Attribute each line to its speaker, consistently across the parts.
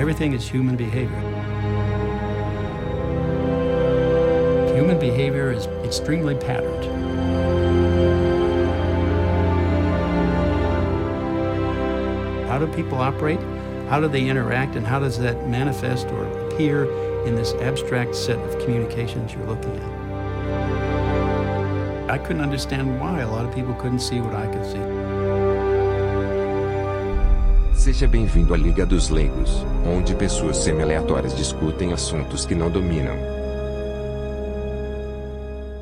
Speaker 1: everything is human behavior. Human behavior is extremely patterned. How do people operate? How do they interact? And how does that manifest or appear in this abstract set of communications you're looking at? I couldn't understand why a lot of people couldn't see what I could see.
Speaker 2: Seja bem-vindo à Liga dos Leigos, onde pessoas semi-aleatórias discutem assuntos que não dominam.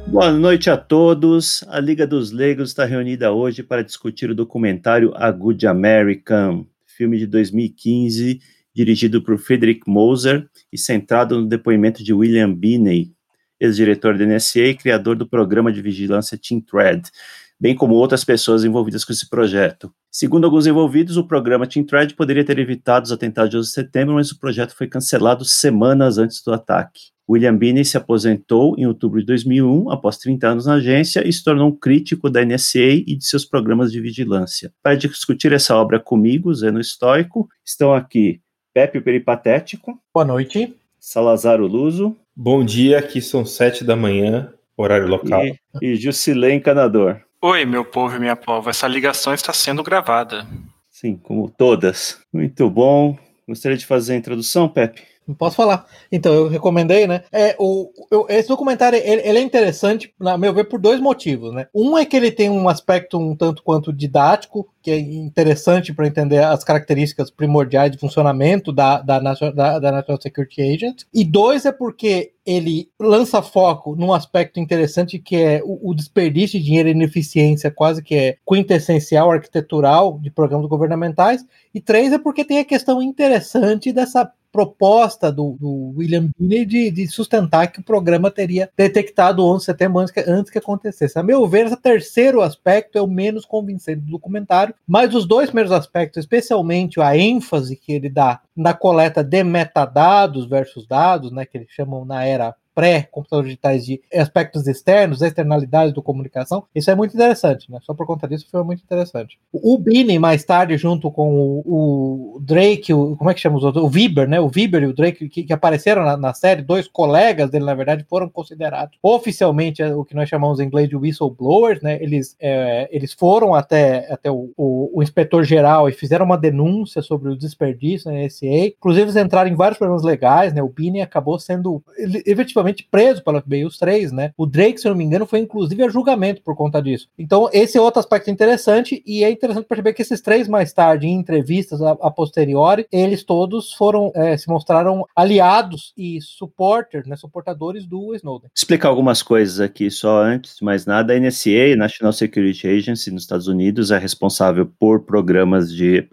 Speaker 3: Boa noite a todos. A Liga dos Leigos está reunida hoje para discutir o documentário A Good American, filme de 2015, dirigido por Friedrich Moser e centrado no depoimento de William Binney, ex-diretor da NSA e criador do programa de vigilância Team Thread, bem como outras pessoas envolvidas com esse projeto. Segundo alguns envolvidos, o programa Team Thread poderia ter evitado os atentados de 11 de setembro, mas o projeto foi cancelado semanas antes do ataque. William Binney se aposentou em outubro de 2001, após 30 anos na agência, e se tornou um crítico da NSA e de seus programas de vigilância. Para discutir essa obra comigo, Zeno Estoico, estão aqui Pepe Peripatético.
Speaker 4: Boa noite.
Speaker 3: Salazar Luso.
Speaker 5: Bom dia, aqui são sete da manhã, horário local.
Speaker 3: E, e Jusilei Encanador.
Speaker 6: Oi, meu povo e minha povo, essa ligação está sendo gravada.
Speaker 3: Sim, como todas. Muito bom. Gostaria de fazer a introdução, Pepe?
Speaker 4: Não posso falar. Então, eu recomendei, né? É, o, eu, esse documentário, ele, ele, é interessante, na meu ver, por dois motivos, né? Um é que ele tem um aspecto um tanto quanto didático, que é interessante para entender as características primordiais de funcionamento da, da, da, da National Security Agent. E dois é porque ele lança foco num aspecto interessante que é o, o desperdício de dinheiro e ineficiência, quase que é quintessencial arquitetural de programas governamentais. E três é porque tem a questão interessante dessa proposta do, do William Binney de, de, sustentar que o programa teria detectado o 11 de setembro antes que, antes que acontecesse. A meu ver, esse terceiro aspecto é o menos convincente do documentário, mas os dois primeiros aspectos, especialmente a ênfase que ele dá na coleta de metadados versus dados, né, que eles chamam na era pré-computadores digitais de aspectos externos, externalidades do comunicação, isso é muito interessante, né? Só por conta disso foi muito interessante. O Bini, mais tarde, junto com o, o Drake, o, como é que chama os outros? O Viber, né? O Viber e o Drake, que, que apareceram na, na, série, dois colegas dele, na verdade, foram considerados oficialmente o que nós chamamos em inglês de whistleblowers, né? Eles, é, eles foram até, até o, o, o inspetor-geral e fizeram uma denúncia sobre o desperdício na NSA. Inclusive, eles entraram em vários problemas legais, né? O Bini acabou sendo efetivamente preso pela FBI, os três, né? O Drake, se eu não me engano, foi inclusive a julgamento por conta disso. Então, esse é outro aspecto interessante, e é interessante perceber que esses três, mais tarde, em entrevistas a, a posteriori, eles todos foram, é, se mostraram aliados e supporters, né? Suportadores do Snowden.
Speaker 3: Explicar algumas coisas aqui, só antes de mais nada, a NSA, National Security Agency, nos Estados Unidos, é responsável por programas de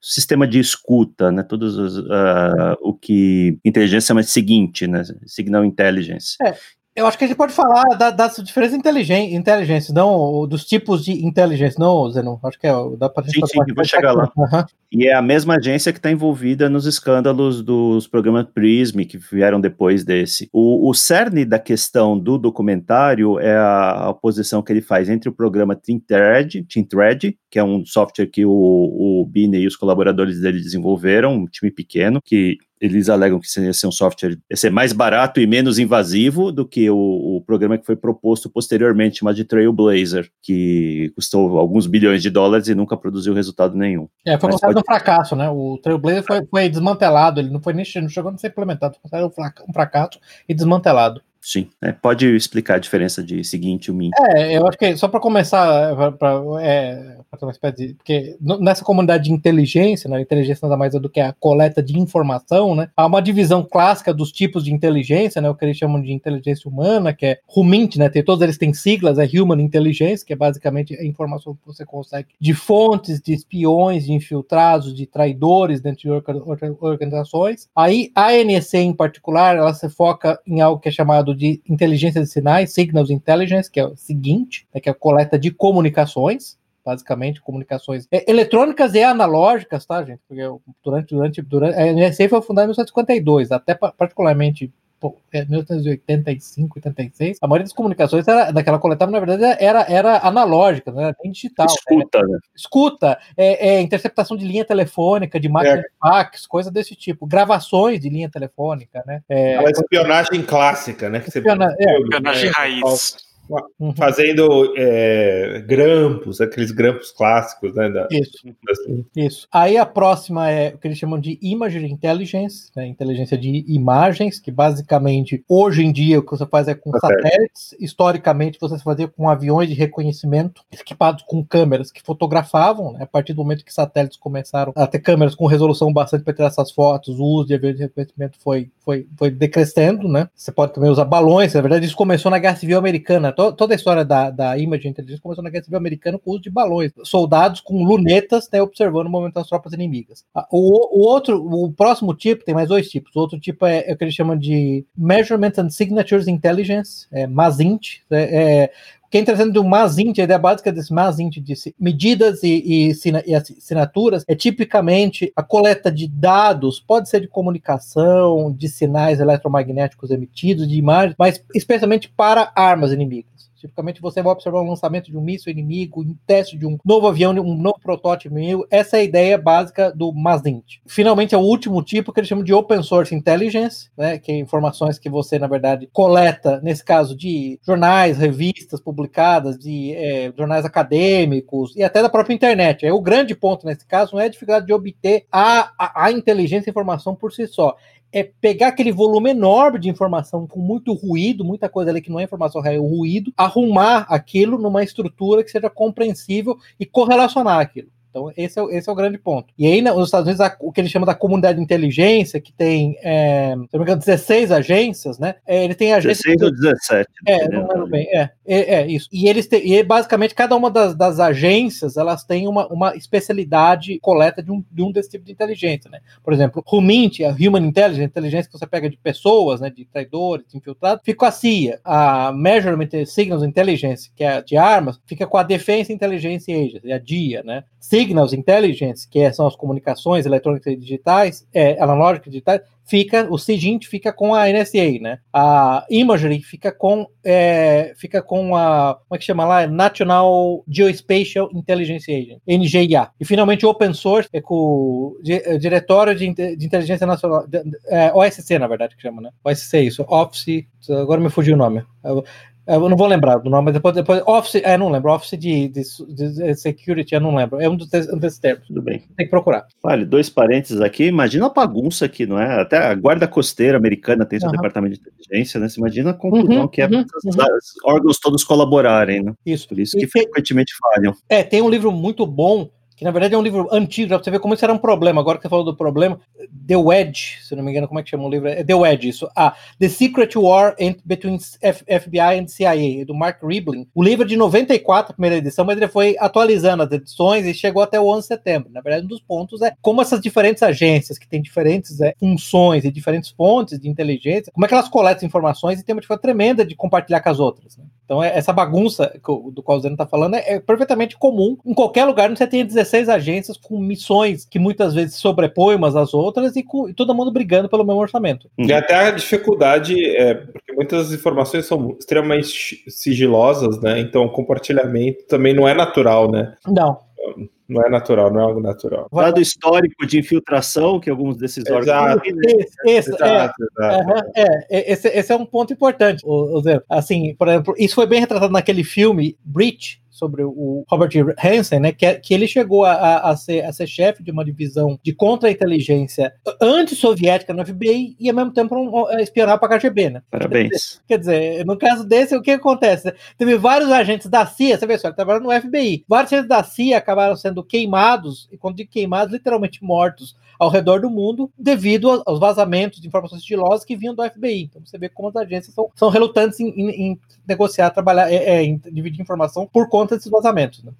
Speaker 3: sistema de escuta, né? Todos os, uh, o que inteligência chama de seguinte, né? Signal Intelligence intelligence.
Speaker 4: É, eu acho que a gente pode falar da, das diferentes inteligências, não dos tipos de inteligência, não, Zenon? Acho que é, dá para
Speaker 3: Sim, sim, vou chegar lá. Uhum. E é a mesma agência que está envolvida nos escândalos dos programas PRISM, que vieram depois desse. O, o cerne da questão do documentário é a, a oposição que ele faz entre o programa TeamThread, TeamThread que é um software que o, o Bine e os colaboradores dele desenvolveram, um time pequeno, que eles alegam que ia ser um software ia ser mais barato e menos invasivo do que o, o, programa que foi proposto posteriormente, chamado de Trailblazer, que custou alguns bilhões de dólares e nunca produziu resultado nenhum.
Speaker 4: É, foi considerado pode... um fracasso, né? O Trailblazer foi, foi desmantelado, ele não foi nem não chegou a ser implementado, foi um fracasso e desmantelado.
Speaker 3: Sim, é, pode explicar a diferença de seguinte e o mint.
Speaker 4: É, eu acho que só para começar, pra, é, porque nessa comunidade de inteligência, né, inteligência nada mais é do que a coleta de informação, né, há uma divisão clássica dos tipos de inteligência, né, o que eles chamam de inteligência humana, que é RUMINT, né, tem, todos eles têm siglas, é Human Intelligence, que é basicamente a informação que você consegue de fontes, de espiões, de infiltrados, de traidores dentro de organizações. Aí a NSA em particular, ela se foca em algo que é chamado de inteligência de sinais, Signals Intelligence, que é o seguinte, né, que é a coleta de comunicações, basicamente, comunicações é, eletrônicas e analógicas, tá, gente? Porque durante, durante, durante a NSA foi fundada em 1952, até particularmente é 1985, 86, a maioria das comunicações era, daquela coletável, na verdade, era, era analógica, não era nem digital. né?
Speaker 3: Escuta, né?
Speaker 4: Escuta, é, é interceptação de linha telefônica, de máquina
Speaker 5: É.
Speaker 4: de fax, coisa desse tipo. Gravações de linha telefônica, né? É,
Speaker 5: espionagem clássica, né? Que você
Speaker 4: Espiona- é.
Speaker 6: Espionagem
Speaker 5: É,
Speaker 6: raiz.
Speaker 4: Uhum,
Speaker 5: fazendo é, grampos, aqueles grampos clássicos, né? Da,
Speaker 4: Isso.
Speaker 5: das-
Speaker 4: Isso. Aí a próxima é o que eles chamam de Imagery Intelligence, né, inteligência de imagens, que basicamente hoje em dia o que você faz é com satélites. Historicamente você fazia com aviões de reconhecimento equipados com câmeras que fotografavam. né, a partir do momento que satélites começaram a ter câmeras com resolução bastante para tirar essas fotos, o uso de aviões de reconhecimento foi, foi, foi decrescendo. Né? Você pode também usar balões. Na verdade isso começou na Guerra Civil Americana. To- toda a história da, da Imagery Intelligence começou na Guerra Civil Americana com o uso de balões. Soldados com lunetas né, observando o momento das tropas inimigas. Ah, O, o outro, o próximo tipo, tem mais dois tipos. O outro tipo é, é o que eles chamam de Measurement and Signatures Intelligence, é, MASINT. É, é, o que é interessante do MASINT, a ideia básica desse MASINT de medidas e, e, e assinaturas é tipicamente a coleta de dados, pode ser de comunicação, de sinais eletromagnéticos emitidos, de imagens, mas especialmente para armas inimigas. Tipicamente você vai observar o lançamento de um míssil inimigo, um teste de um novo avião, um novo protótipo inimigo. Essa é a ideia básica do MASINT. Finalmente, é o último tipo que eles chamam de Open Source Intelligence, né, que é informações que você, na verdade, coleta, nesse caso, de jornais, revistas publicadas, de é, jornais acadêmicos e até da própria internet. Aí, o grande ponto nesse caso não é a dificuldade de obter a, a, a inteligência e informação por si só é pegar aquele volume enorme de informação com muito ruído, muita coisa ali que não é informação real, é o ruído, arrumar aquilo numa estrutura que seja compreensível e correlacionar aquilo. Então, esse é, o- esse é o grande ponto. E aí, nos Estados Unidos, a- o que eles chamam da comunidade de inteligência, que tem, é, se não me engano, 16 agências, né? É, ele tem agências.
Speaker 3: 16 ou 17.
Speaker 4: É,
Speaker 3: entendeu?
Speaker 4: não lembro bem. É, é, é isso. E eles têm, e basicamente cada uma das, das agências elas têm uma, uma especialidade coleta de um, de um desse tipo de inteligência, né? Por exemplo, Humint, a Human Intelligence, inteligência que você pega de pessoas, né, de traidores, de infiltrados, fica com a CIA. A Measurement Signals Intelligence, que é de armas, fica com a Defense Intelligence Agency, a DIA, né? Signals Intelligence, que é- são as comunicações eletrônicas e digitais, é, analógicas e digitais, fica, o CIGINT fica com a NSA, né? A Imagery fica com, é, fica com a, como é que chama lá? National Geospatial Intelligence Agency, NGIA. E finalmente o Open Source é com o é, Diretório de, de Inteligência Nacional, de- é, OSC na verdade que chama, né? OSC, isso, Office, agora me fugiu o nome. Eu, eu não vou lembrar do nome, mas depois, depois Office, é, não lembro, Office de, de, de Security, eu não lembro, é um dos, um desses termos,
Speaker 3: Tudo bem.
Speaker 4: tem que procurar.
Speaker 3: Vale, dois parênteses aqui. Imagina a bagunça aqui, não é? Até a Guarda Costeira americana tem seu
Speaker 4: Aham.
Speaker 3: departamento de inteligência, né? Você imagina a confusão
Speaker 4: Uhum,
Speaker 3: que é
Speaker 4: uhum,
Speaker 3: os órgãos todos colaborarem, né?
Speaker 4: Isso.
Speaker 3: Por isso
Speaker 4: E
Speaker 3: que
Speaker 4: tem-
Speaker 3: frequentemente falham.
Speaker 4: É, tem um livro muito bom, que na verdade é um livro antigo, já pra você ver como isso era um problema. Agora que você falou do problema, The Wedge, se não me engano, como é que chama o livro? É The Wedge, isso. Ah, The Secret War Between FBI and CIA, do Mark Riblin. O livro é de 94, a primeira edição, mas ele foi atualizando as edições e chegou até o 11 de setembro. Na verdade, um dos pontos é como essas diferentes agências, que têm diferentes é, funções e diferentes fontes de inteligência, como é que elas coletam informações e tem uma dificuldade tremenda de compartilhar com as outras. Né? Então, é- essa bagunça do qual o Zeno está falando é, é perfeitamente comum. Em qualquer lugar, você tem 16 agências com missões que muitas vezes se sobrepõem umas às outras e, com- e todo mundo brigando pelo mesmo orçamento.
Speaker 3: Uhum.
Speaker 5: E até a dificuldade, é, porque muitas informações são extremamente sigilosas, né? Então o compartilhamento também não é natural, né?
Speaker 4: Não.
Speaker 5: Não é natural, não é algo natural.
Speaker 3: Dado histórico de infiltração que alguns desses órgãos
Speaker 5: Exato.
Speaker 3: têm, né?
Speaker 4: Esse, esse, é,
Speaker 5: Exato, exato.
Speaker 4: É, é, esse, esse é um ponto importante, o, o Zé. Assim, por exemplo, isso foi bem retratado naquele filme Breach, sobre o Robert Hansen, né, que, é- que ele chegou a, a- ser, a ser chefe de uma divisão de contra-inteligência anti-soviética no FBI e, ao mesmo tempo, um, um, espionar para a KGB, né?
Speaker 3: Parabéns.
Speaker 4: Quer dizer, no caso desse, o que acontece? Teve vários agentes da CIA, você vê só, trabalhava no FBI. Vários agentes da CIA acabaram sendo queimados, e quando digo queimados, literalmente mortos ao redor do mundo, devido aos vazamentos de informações sigilosas que vinham do FBI. Então você vê como as agências são, são relutantes em, em- em negociar, trabalhar, é, é, em dividir informação por conta desses vazamentos. Né?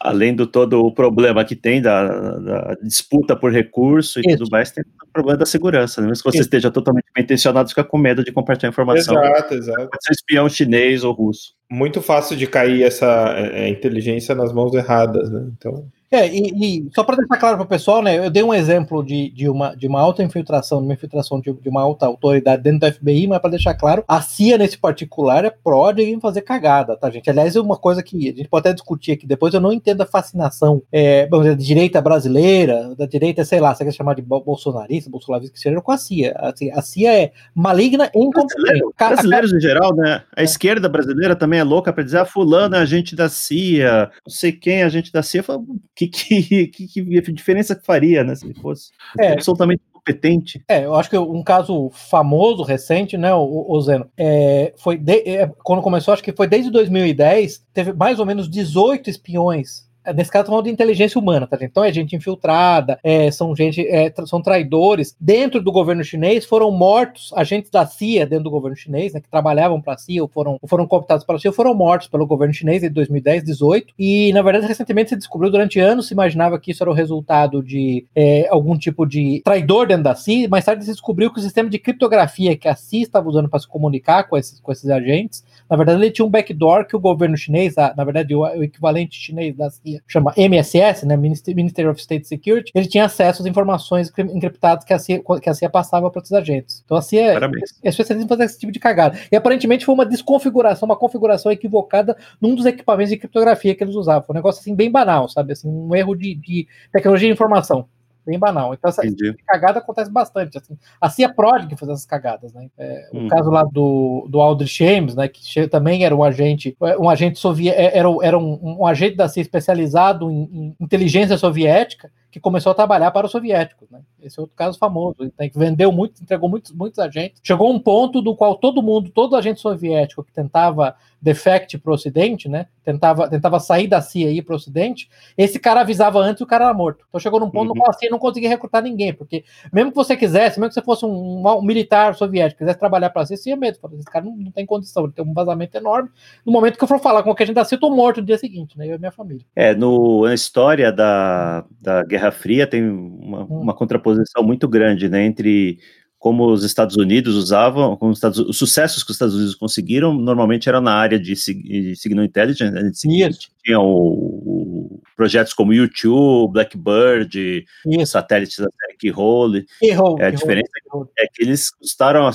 Speaker 3: Além do todo o problema que tem da, da disputa por recurso e
Speaker 4: Isso.
Speaker 3: tudo mais, tem o problema da segurança. Né? Mesmo que você
Speaker 4: Isso.
Speaker 3: esteja totalmente bem intencionado, fica com medo de compartilhar informação.
Speaker 5: Exato, exato.
Speaker 3: Pode ser espião chinês ou russo.
Speaker 5: Muito fácil de cair essa é, é, inteligência nas mãos erradas, né? Então,
Speaker 4: É, e, e só para deixar claro para o pessoal, né, eu dei um exemplo de, de, uma, de uma alta infiltração, de uma infiltração de, de uma alta autoridade dentro da FBI, mas para deixar claro, a CIA nesse particular é pró de fazer cagada, tá, gente? Aliás, é uma coisa que a gente pode até discutir aqui depois, eu não entendo a fascinação é, vamos dizer, da direita brasileira, da direita, sei lá, você quer chamar de bolsonarista, bolsonarista, que seja, com a CIA. Assim, a CIA é maligna e incompetente.
Speaker 3: Brasileiros em geral, né? A é. esquerda brasileira também é louca para dizer, ah, fulano é agente da CIA, não sei quem é agente da CIA, fala, que, que, que, que diferença que faria, né, se ele fosse é. absolutamente competente.
Speaker 4: É, eu acho que um caso famoso, recente, né, o, o Zeno, é, foi de, é, quando começou, acho que foi desde 2010, teve mais ou menos 18 espiões nesse caso, falando de inteligência humana, tá, gente? Então é gente infiltrada, é, são gente, é, são traidores. Dentro do governo chinês foram mortos agentes da CIA dentro do governo chinês, né, que trabalhavam para a CIA ou foram, ou foram cooptados pela CIA, foram mortos pelo governo chinês em 2010, 18. E, na verdade, recentemente se descobriu, durante anos se imaginava que isso era o resultado de é, algum tipo de traidor dentro da CIA. Mais tarde se descobriu que o sistema de criptografia que a CIA estava usando para se comunicar com esses, com esses agentes, na verdade, ele tinha um backdoor que o governo chinês, na verdade, o, o equivalente chinês da CIA, chama MSS, né, Ministry of State Security, ele tinha acesso às informações encriptadas que a CIA, que a CIA passava para os agentes. Então a CIA é, é especialista em fazer esse tipo de cagada. E aparentemente foi uma desconfiguração, uma configuração equivocada num dos equipamentos de criptografia que eles usavam. Foi um negócio assim bem banal, sabe? Assim, um erro de, de tecnologia de informação bem banal. Então, essa, cagada acontece bastante. Assim. A CIA Prod que faz essas cagadas, né? É, o hum. caso lá do, do Aldrich Ames, né? Que também era um agente, um agente soviético, é, era, era um, um, agente da CIA especializado em, em inteligência soviética que começou a trabalhar para os soviéticos. Né? Esse é outro caso famoso. Ele vendeu muito, entregou muitos, muitos agentes. Chegou um ponto do qual todo mundo, todo agente soviético que tentava defect para o Ocidente, né? Tentava, tentava sair da CIA e ir para o Ocidente, esse cara avisava antes e o cara era morto. Então chegou num ponto uhum. no qual a CIA não conseguia recrutar ninguém, porque mesmo que você quisesse, mesmo que você fosse um, um militar soviético, quisesse trabalhar para a CIA, você ia medo. Esse cara não, não, tem condição, ele tem um vazamento enorme. No momento que eu for falar com a gente da CIA, eu tô morto no dia seguinte, né? Eu e minha família.
Speaker 3: É, no, na história da, da Guerra Fria tem uma, hum. uma contraposição muito grande, né? Entre como os Estados Unidos usavam, como os, Estados, os, sucessos que os Estados Unidos conseguiram, normalmente era na área de, de signal intelligence, né, tinha o, o, projetos como YouTube, Blackbird, Isso. satélites da série Keyhole. Keyhole é, a diferença Keyhole. é que eles custaram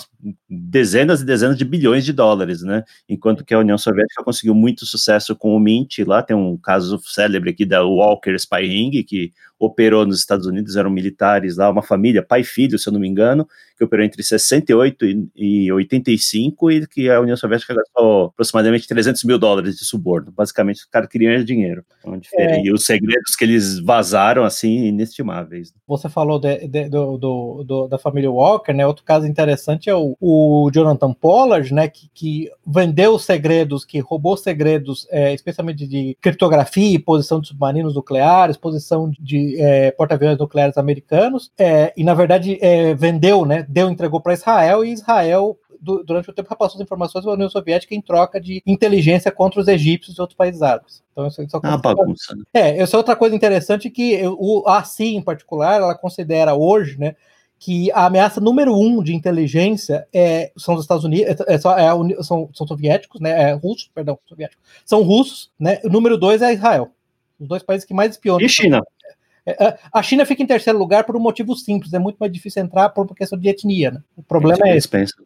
Speaker 3: dezenas e dezenas de bilhões de dólares, né? Enquanto que a União Soviética conseguiu muito sucesso com o Mint, lá tem um caso célebre aqui da Walker Spy Ring, que operou nos Estados Unidos, eram militares lá, uma família, pai e filho, se eu não me engano, que operou entre 68 e, e 85 e que a União Soviética gastou aproximadamente 300 mil dólares de suborno. Basicamente, o cara queria queriam dinheiro. Então, é. E os segredos que eles vazaram, assim, inestimáveis.
Speaker 4: Você falou de, de, do, do, do, da família Walker, né? Outro caso interessante é o, o Jonathan Pollard, né? Que, que vendeu segredos, que roubou segredos, é, especialmente de criptografia, posição de submarinos nucleares, posição de é, porta-aviões nucleares americanos, é, e na verdade é, vendeu, né? Deu, entregou para Israel e Israel durante o tempo repassou as informações da União Soviética em troca de inteligência contra os egípcios e outros países árabes. Então, isso, isso é uma bagunça. Né? É, essa é outra coisa interessante que o, a CIA, em particular, ela considera hoje, né, que a ameaça número um de inteligência é, são os Estados Unidos, é, é, é são, são soviéticos, né, é, russos, perdão, soviéticos, são russos, né, o número dois é Israel, os dois países que mais espionam.
Speaker 3: E China.
Speaker 4: É, a China fica em terceiro lugar por um motivo simples, é muito mais difícil entrar por uma questão de etnia, né? O problema é esse. Pensam.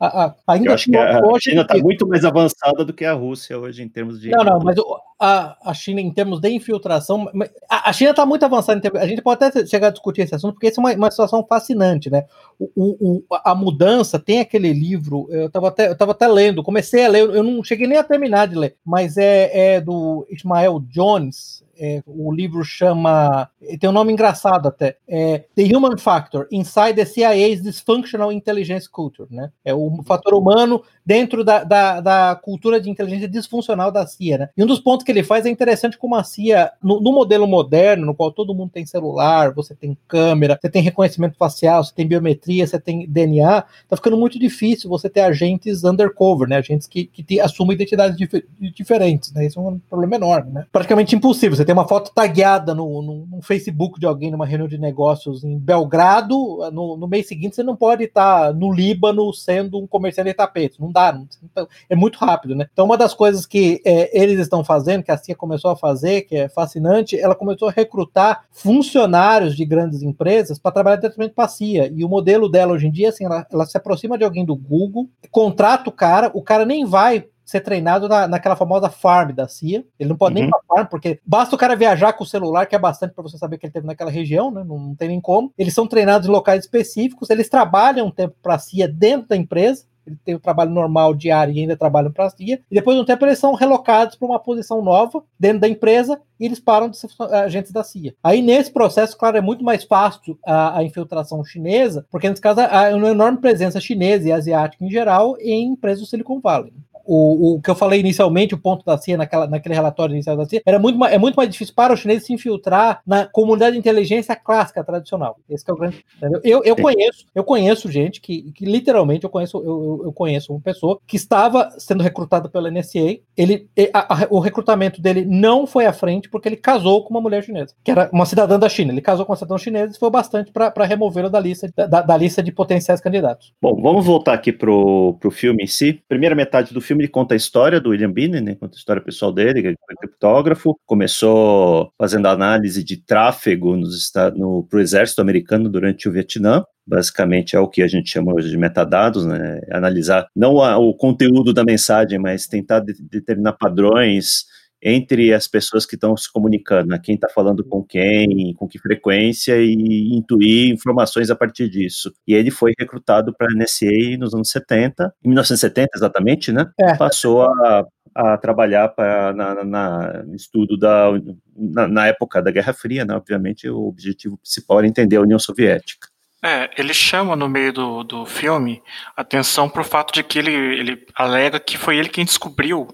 Speaker 3: A, a, ainda a hoje, China está muito mais avançada do que a Rússia hoje em termos de.
Speaker 4: Não, não, mas a, a China, em termos de infiltração. A, a China está muito avançada. Termos, a gente pode até chegar a discutir esse assunto, porque isso é uma, uma situação fascinante, né? O, o, a mudança tem aquele livro, eu estava até, eu até lendo, comecei a ler, eu não cheguei nem a terminar de ler, mas é, é do Ismael Jones, é, o livro chama. Tem um nome engraçado até. É The Human Factor Inside the CIA's Dysfunctional Intelligence Culture. Né? É o fator humano dentro da, da, da, cultura de inteligência disfuncional da CIA. Né? E um dos pontos que ele faz é interessante como a CIA, no, no, modelo moderno, no qual todo mundo tem celular, você tem câmera, você tem reconhecimento facial, você tem biometria, você tem DNA, tá ficando muito difícil você ter agentes undercover, né? agentes que, que te, assumem identidades dif diferentes. Né? Isso é um problema enorme. Né? Praticamente impossível. Você tem uma foto tagueada no, no, no, Facebook de alguém numa reunião de negócios em Belgrado, no, no mês seguinte você não pode estar no Líbano sendo um comerciante de tapetes. Não dá. Então, é muito rápido, né? Então, uma das coisas que é, eles estão fazendo, que a CIA começou a fazer, que é fascinante, ela começou a recrutar funcionários de grandes empresas para trabalhar diretamente para a CIA. E o modelo dela hoje em dia, assim, ela, ela se aproxima de alguém do Google, contrata o cara, o cara nem vai ser treinado na, naquela famosa farm da CIA. Ele não pode uhum. nem ir pra farm, porque basta o cara viajar com o celular, que é bastante para você saber que ele teve naquela região, né? Não, não, tem nem como. Eles são treinados em locais específicos, eles trabalham um tempo para a CIA dentro da empresa. Ele tem o trabalho normal diário e ainda trabalham para a CIA. E depois de um tempo eles são relocados para uma posição nova dentro da empresa e eles param de ser agentes da CIA. Aí nesse processo, claro, é muito mais fácil a, a infiltração chinesa, porque nesse caso há uma enorme presença chinesa e asiática em geral em empresas do Silicon Valley o, o que eu falei inicialmente, o ponto da CIA, naquela, naquele relatório inicial da CIA, era muito, é muito mais difícil para os chineses se infiltrar na comunidade de inteligência clássica, tradicional. Esse é o grande. Eu, eu conheço, eu conheço gente que, que literalmente eu conheço, eu, eu conheço uma pessoa que estava sendo recrutada pela NSA. Ele, a, a, o recrutamento dele não foi à frente porque ele casou com uma mulher chinesa, que era uma cidadã da China. Ele casou com uma cidadã chinesa e foi bastante para removê-lo da lista, da, da, lista de potenciais candidatos.
Speaker 3: Bom, vamos voltar aqui pro, pro filme em si. Primeira metade do filme filme ele conta a história do William Binney, né? Conta a história pessoal dele, que foi criptógrafo, começou fazendo análise de tráfego nos no pro exército americano durante o Vietnã. Basicamente é o que a gente chama hoje de metadados, né? Analisar não a, o conteúdo da mensagem, mas tentar de, determinar padrões entre as pessoas que estão se comunicando, né? quem está falando com quem, com que frequência e intuir informações a partir disso. E ele foi recrutado para a NSA nos anos 70, em 1970 exatamente, né? É. Passou a, a trabalhar para na, na, estudo da na, na, época da Guerra Fria, né? Obviamente o objetivo principal era entender a União Soviética.
Speaker 6: É, ele chama no meio do, do filme atenção para o fato de que ele, ele alega que foi ele quem descobriu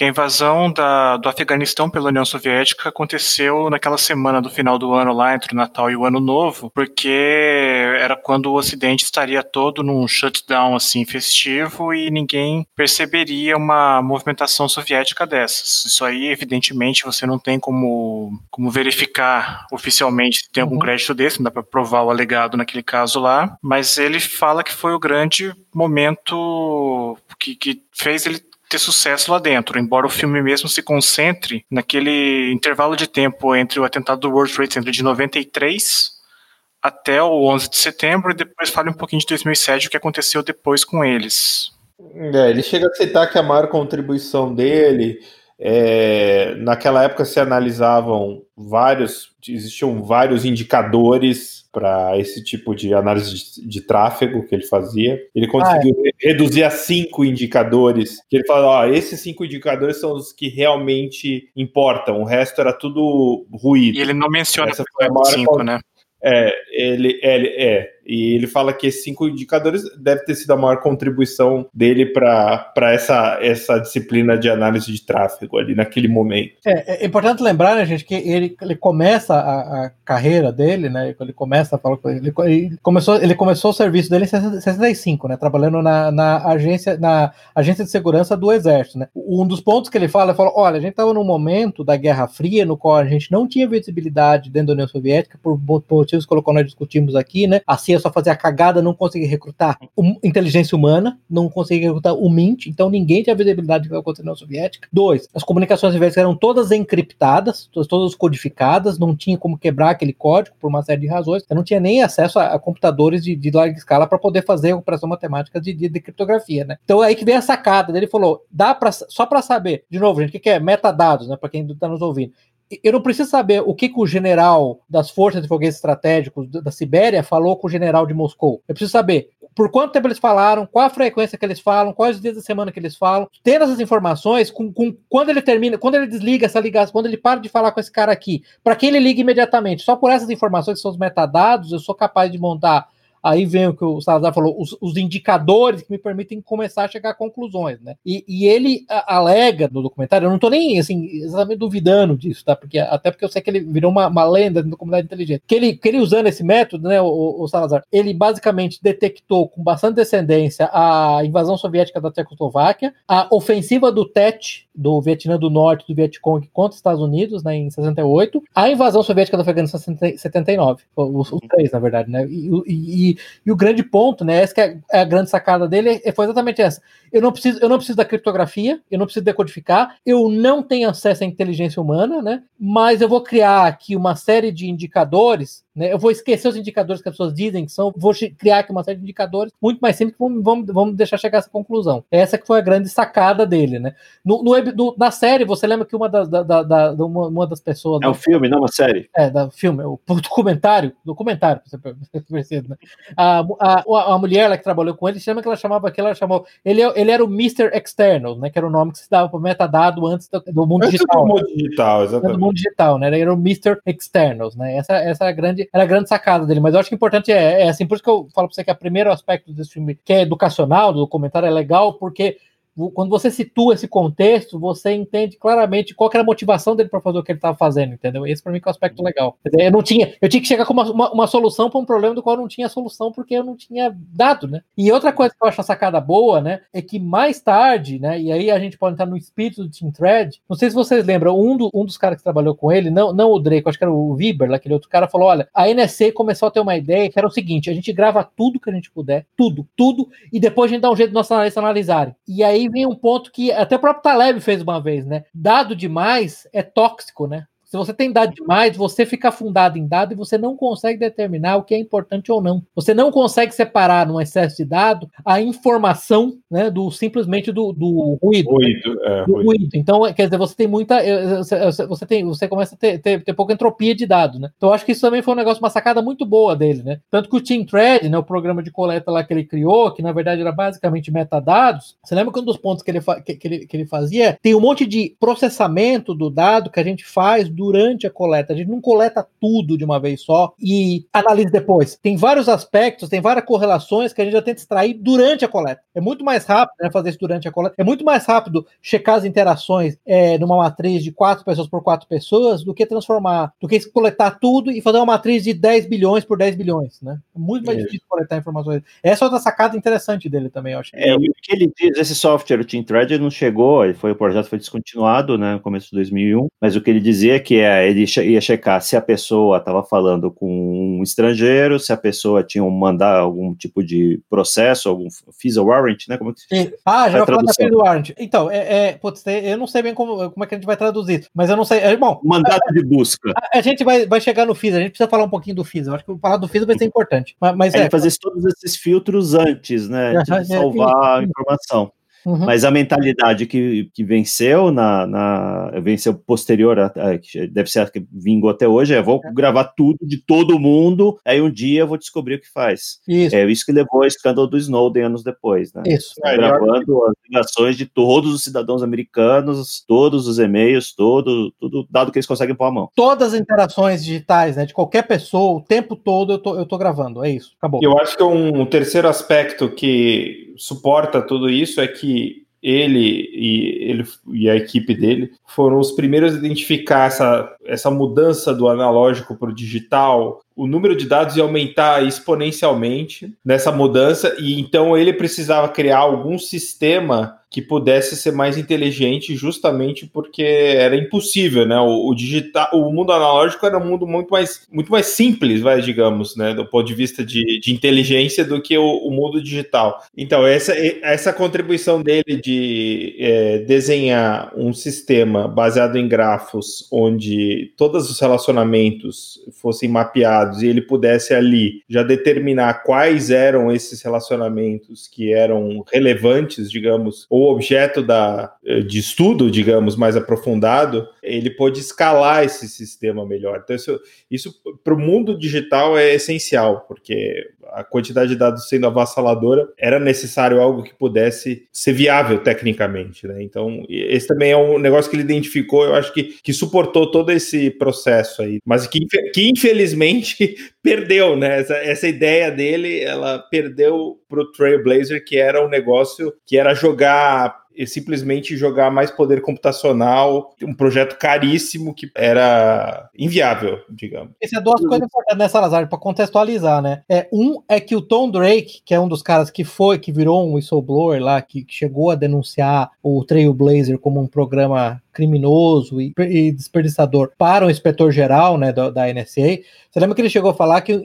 Speaker 6: que a invasão da, do Afeganistão pela União Soviética aconteceu naquela semana do final do ano lá, entre o Natal e o Ano Novo, porque era quando o Ocidente estaria todo num shutdown assim festivo e ninguém perceberia uma movimentação soviética dessas. Isso aí, evidentemente, você não tem como, como verificar oficialmente se tem algum uhum. crédito desse, não dá para provar o alegado naquele caso lá, mas ele fala que foi o grande momento que, que fez ele ter sucesso lá dentro, embora o filme mesmo se concentre naquele intervalo de tempo entre o atentado do World Trade Center de 93 até o 11 de setembro e depois fale um pouquinho de 2007 o que aconteceu depois com eles.
Speaker 5: É, ele chega a aceitar que a maior contribuição dele é, naquela época se analisavam vários, existiam vários indicadores para esse tipo de análise de, de, tráfego que ele fazia. Ele conseguiu ah, é. reduzir a cinco indicadores. Que ele falou: ó, esses cinco indicadores são os que realmente importam. O resto era tudo ruído.
Speaker 6: E ele não menciona Essa foi a cinco, né?
Speaker 5: É, ele, ele é. E ele fala que esses cinco indicadores deve ter sido a maior contribuição dele para essa, essa disciplina de análise de tráfego ali naquele momento.
Speaker 4: É, é importante lembrar, né, gente, que ele, ele começa a, a carreira dele, né? Ele começa a falar ele começou, ele começou o serviço dele em 65, né? Trabalhando na, na, agência, na agência de segurança do Exército, né? Um dos pontos que ele fala, ele fala: olha, a gente estava num momento da Guerra Fria no qual a gente não tinha visibilidade dentro da União Soviética, por motivos que nós discutimos aqui, né? A CIA só fazia a cagada, não conseguia recrutar um, inteligência humana, não conseguia recrutar o MINT, então ninguém tinha visibilidade do que aconteceu na União Soviética. Dois, as comunicações soviéticas eram todas encriptadas, todas, todas codificadas, não tinha como quebrar aquele código por uma série de razões, eu não tinha nem acesso a, a computadores de, de, larga escala para poder fazer operação matemática de, de, de, criptografia, né? Então é aí que vem a sacada, ele falou, dá para só para saber, de novo, gente, o que, que é metadados, né, para quem está nos ouvindo eu não preciso saber o que, que o general das forças de foguetes estratégicos da Sibéria falou com o general de Moscou. Eu preciso saber por quanto tempo eles falaram, qual a frequência que eles falam, quais os dias da semana que eles falam. Tendo essas informações, com, com, quando ele termina, quando ele desliga essa ligação, quando ele para de falar com esse cara aqui, para quem ele liga imediatamente. Só por essas informações que são os metadados, eu sou capaz de montar Aí vem o que o Salazar falou, os, os, indicadores que me permitem começar a chegar a conclusões, né? E, e ele alega no documentário, eu não estou nem assim, exatamente duvidando disso, tá? Porque, até porque eu sei que ele virou uma, uma lenda da comunidade inteligente. Que ele, que ele usando esse método, né, o, o, Salazar, ele basicamente detectou com bastante descendência a invasão soviética da Tchecoslováquia, a ofensiva do Tet do Vietnã do Norte do Vietcong contra os Estados Unidos, né, em 68, a invasão soviética do Afeganistão em 79, os, os, três, na verdade, né, e, e, e, e, o grande ponto, né, essa que é a grande sacada dele, foi exatamente essa. Eu não preciso, eu não preciso da criptografia, eu não preciso decodificar, eu não tenho acesso à inteligência humana, né, mas eu vou criar aqui uma série de indicadores né? Eu vou esquecer os indicadores que as pessoas dizem que são, vou criar aqui uma série de indicadores muito mais simples que vamos, vamos, vamos deixar chegar a essa conclusão. Essa que foi a grande sacada dele, né? No, no, no na série, você lembra que uma das, da, da, da, uma, uma, das pessoas.
Speaker 3: É um filme, não uma série.
Speaker 4: É, da filme, o documentário, documentário, você percebe, né? A, a, a, mulher lá que trabalhou com ele, chama que ela chamava que ela chamou. Ele, ele era o Mr. External, né? Que era o nome que se dava para metadado antes do, do mundo
Speaker 5: antes
Speaker 4: digital.
Speaker 5: Do mundo digital, exatamente.
Speaker 4: Do mundo digital, né? Ele era o Mr. Externals, né? Essa, essa é a grande grande, era a grande sacada dele. Mas eu acho que o importante é, é assim, por isso que eu falo pra você que o primeiro aspecto desse filme, que é educacional, do documentário, é legal, porque quando você situa esse contexto, você entende claramente qual era a motivação dele para fazer o que ele estava fazendo, entendeu? Esse para mim é um aspecto legal. Eu não tinha, eu tinha que chegar com uma, uma, uma solução para um problema do qual eu não tinha solução porque eu não tinha dado, né? E outra coisa que eu acho a sacada boa, né, é que mais tarde, né, e aí a gente pode entrar no espírito do Team Thread. Não sei se vocês lembram, um, do, um dos caras que trabalhou com ele, não, não o Drake, acho que era o Viber, aquele outro cara, falou: olha, a NSA começou a ter uma ideia que era o seguinte: a gente grava tudo que a gente puder, tudo, tudo, e depois a gente dá um jeito de nossos analistas analisarem. E aí vem um ponto que até o próprio Taleb fez uma vez, né? Dado demais é tóxico, né? Se você tem dado demais, você fica afundado em dado e você não consegue determinar o que é importante ou não. Você não consegue separar num excesso de dado a informação né, do simplesmente do, do ruído.
Speaker 5: Ruído,
Speaker 4: né? é, do ruído. ruído. Então, quer dizer, você tem muita. Você, tem, você começa a ter, ter, ter pouca entropia de dados, né? Então, acho que isso também foi um negócio, uma sacada muito boa dele, né? Tanto que o Team Thread, né, o programa de coleta lá que ele criou, que na verdade era basicamente metadados, você lembra que um dos pontos que ele, que, que ele, que ele fazia? Tem um monte de processamento do dado que a gente faz durante a coleta. A gente não coleta tudo de uma vez só e analisa depois. Tem vários aspectos, tem várias correlações que a gente já tenta extrair durante a coleta. É muito mais rápido né, fazer isso durante a coleta. É muito mais rápido checar as interações é, numa matriz de quatro pessoas por quatro pessoas do que transformar, do que coletar tudo e fazer uma matriz de 10 bilhões por 10 bilhões, né? É muito mais é. difícil coletar informações. Essa é outra sacada interessante dele também, eu acho.
Speaker 3: É, o que ele diz, esse software, o Team Thread, não chegou, foi, o projeto foi descontinuado, né, no começo de 2001, mas o que ele dizia é que é, ele ia checar se a pessoa estava falando com um estrangeiro, se a pessoa tinha um mandar algum tipo de processo, algum FISA warrant, né? Como
Speaker 4: é que Ah, já vai falar da FISA warrant. Então, é, é, putz, eu não sei bem como, como é que a gente vai traduzir, mas eu não sei. É, bom,
Speaker 3: mandato a, de busca.
Speaker 4: A, a, gente vai, vai chegar no FISA, a gente precisa falar um pouquinho do FISA. Eu acho que falar do FISA vai ser importante. Mas, mas
Speaker 3: é, fazer todos esses filtros antes, né? De salvar a informação. Uhum. Mas a mentalidade que, que venceu na, na venceu posterior, a, a, deve ser a que vingou até hoje, é vou é. gravar tudo de todo mundo, aí um dia eu vou descobrir o que faz. Isso. É isso que levou ao escândalo do Snowden anos depois, né?
Speaker 4: Isso.
Speaker 3: É, gravando as ligações de todos os cidadãos americanos, todos os e-mails, todo, tudo dado que eles conseguem pôr a mão.
Speaker 4: Todas as interações digitais, né, de qualquer pessoa, o tempo todo eu tô, eu tô gravando, é isso, acabou.
Speaker 5: Eu acho que um, um terceiro aspecto que suporta tudo isso é que ele e, ele e a equipe dele foram os primeiros a identificar essa, essa mudança do analógico para o digital. O número de dados ia aumentar exponencialmente nessa mudança, e então ele precisava criar algum sistema que pudesse ser mais inteligente, justamente porque era impossível, né? O, o, digital, o mundo analógico era um mundo muito mais, muito mais simples, vai, digamos, né? Do ponto de vista de, de inteligência do que o, o mundo digital. Então, essa, essa contribuição dele de é, desenhar um sistema baseado em grafos, onde todos os relacionamentos fossem mapeados e ele pudesse ali já determinar quais eram esses relacionamentos que eram relevantes, digamos, ou objeto da, eh, de estudo, digamos, mais aprofundado, ele pode escalar esse sistema melhor. Então, isso, isso para o mundo digital é essencial, porque a quantidade de dados sendo avassaladora, era necessário algo que pudesse ser viável tecnicamente. Né? Então, esse também é um negócio que ele identificou, eu acho que, que suportou todo esse processo aí, mas que, que infelizmente perdeu, né? Essa, essa ideia dele, ela perdeu para o Trailblazer, que era um negócio que era jogar e simplesmente jogar mais poder computacional, um projeto caríssimo que era inviável, digamos.
Speaker 4: Essas é duas coisas importantes, né, Salazar, para contextualizar, né? É, um é que o Tom Drake, que é um dos caras que foi, que virou um whistleblower lá, que chegou a denunciar o Trailblazer como um programa criminoso e, e desperdiçador para o inspetor-geral né, da, da, NSA. Você lembra que ele chegou a falar que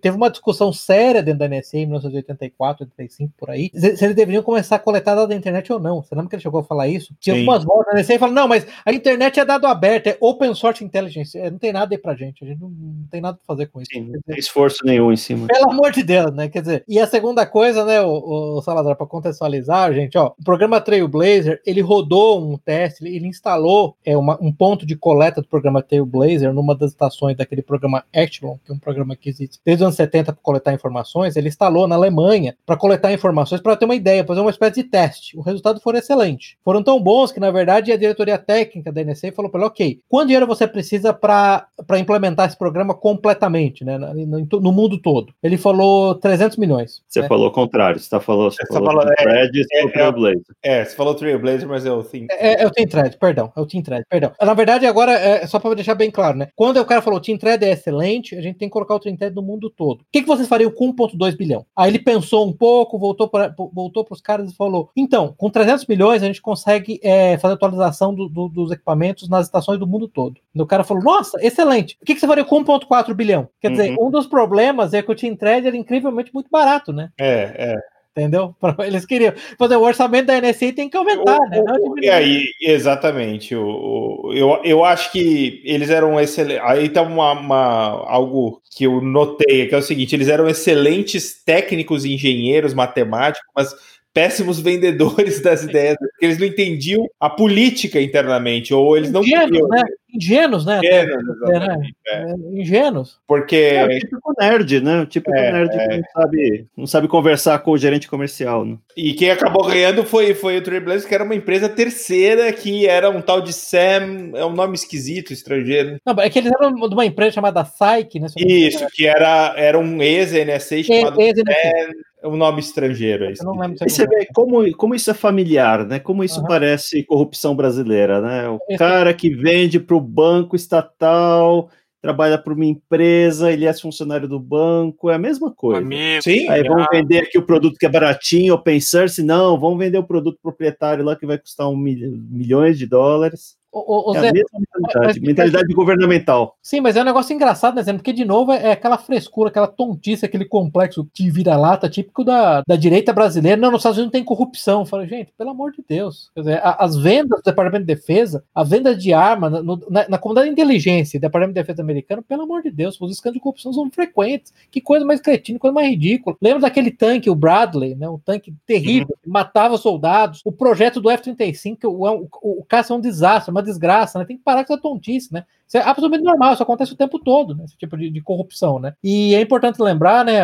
Speaker 4: teve uma discussão séria dentro da NSA em 1984, 85, por aí, se, eles deveriam começar a coletar dados da internet ou não. Você lembra que ele chegou a falar isso? Tinha Sim. algumas voltas da NSA e falou, não, mas a internet é dado aberto, é open source intelligence, é, não tem nada aí pra gente, a gente não, não tem nada pra fazer com isso. Sim,
Speaker 3: não tem esforço nenhum em cima.
Speaker 4: Pelo amor de Deus, né? Quer dizer, e a segunda coisa, né, o, o Salazar, para contextualizar, gente, ó, o programa Trailblazer, ele rodou um teste, ele instalou é, uma, um ponto de coleta do programa Tailblazer numa das estações daquele programa Echelon, que é um programa que existe desde os anos 70 para coletar informações. Ele instalou na Alemanha para coletar informações para ter uma ideia, fazer uma espécie de teste. O resultado foi excelente. Foram tão bons que, na verdade, a diretoria técnica da NSA falou para ele: ok, quanto dinheiro você precisa para implementar esse programa completamente, né, no, no, mundo todo? Ele falou 300 milhões.
Speaker 3: Você
Speaker 4: né?
Speaker 3: falou o contrário, você tá falou, você,
Speaker 5: falou, falou
Speaker 3: é, Thread
Speaker 5: é, é, Trailblazer. É, você falou Trailblazer, mas é o Think.
Speaker 4: É, é Thread, perdão, é o Think Thread, perdão. Na verdade, agora, é só para deixar bem claro, né? Quando o cara falou o Team Thread é excelente, a gente tem que colocar o Team Thread no mundo todo. O que, que vocês fariam com 1,2 bilhão? Aí ele pensou um pouco, voltou para voltou os caras e falou: então, com 300 milhões a gente consegue é, fazer atualização do, do, dos equipamentos nas estações do mundo todo. E o cara falou: nossa, excelente. O que, que você faria com 1,4 bilhão? Quer uhum. dizer, um dos problemas é que o Team Thread era incrivelmente muito barato, né?
Speaker 5: É, é
Speaker 4: entendeu? Eles queriam fazer o orçamento da NSA tem que aumentar, o, né?
Speaker 5: e aí, exatamente. O, o, eu, eu acho que eles eram excelentes. Aí tá uma, uma, algo que eu notei, que é o seguinte: eles eram excelentes técnicos, engenheiros, matemáticos, mas péssimos vendedores das ideias, porque eles não entendiam a política internamente, ou eles não
Speaker 4: Ingênuos, né? Ingênuos, né? Ingênuos, é, né? É. Ingênuos.
Speaker 5: Porque.
Speaker 3: É, o típico nerd, né? O típico é, nerd que é. não sabe, não sabe conversar com o gerente comercial. Né?
Speaker 5: E quem acabou ganhando foi, foi o Trailblazer, que era uma empresa terceira, que era um tal de Sam, é um nome esquisito, estrangeiro.
Speaker 4: Não, é que eles eram de uma empresa chamada Psyche, né?
Speaker 5: Isso, que era, era um ex-NSA chamado ex Sam é um nome estrangeiro. Aí,
Speaker 3: não lembro você vê como, como isso é familiar, né? Como isso uhum. parece corrupção brasileira, né? O Esse cara que vende para o banco estatal, trabalha para uma empresa, ele é funcionário do banco, é a mesma coisa.
Speaker 5: Amigo, Sim,
Speaker 3: aí vamos vender aqui o produto que é baratinho, open source, não, vamos vender o produto proprietário lá que vai custar um mil, milhões de dólares.
Speaker 4: O, o, é Zé, a mesma
Speaker 3: mentalidade, mas, mentalidade governamental.
Speaker 4: Sim, mas é um negócio engraçado, né, Zé? Porque, de novo, é aquela frescura, aquela tontice, aquele complexo de vira-lata típico da, da direita brasileira. Não, nos Estados Unidos não tem corrupção. Fala, gente, pelo amor de Deus. Quer dizer, a, as vendas do Departamento de Defesa, a venda de arma no, na, na comunidade de inteligência do Departamento de Defesa americano, pelo amor de Deus, os escândalos de corrupção são frequentes. Que coisa mais cretina, coisa mais ridícula. Lembra daquele tanque, o Bradley, né? Um tanque terrível, uhum. que matava soldados. O projeto do F-35, o, o, o, o caça é um desastre, uma desgraça, né? Tem que parar com essa tontice, né? Isso é absolutamente normal, isso acontece o tempo todo, né? Esse tipo de, de corrupção, né? E é importante lembrar, né?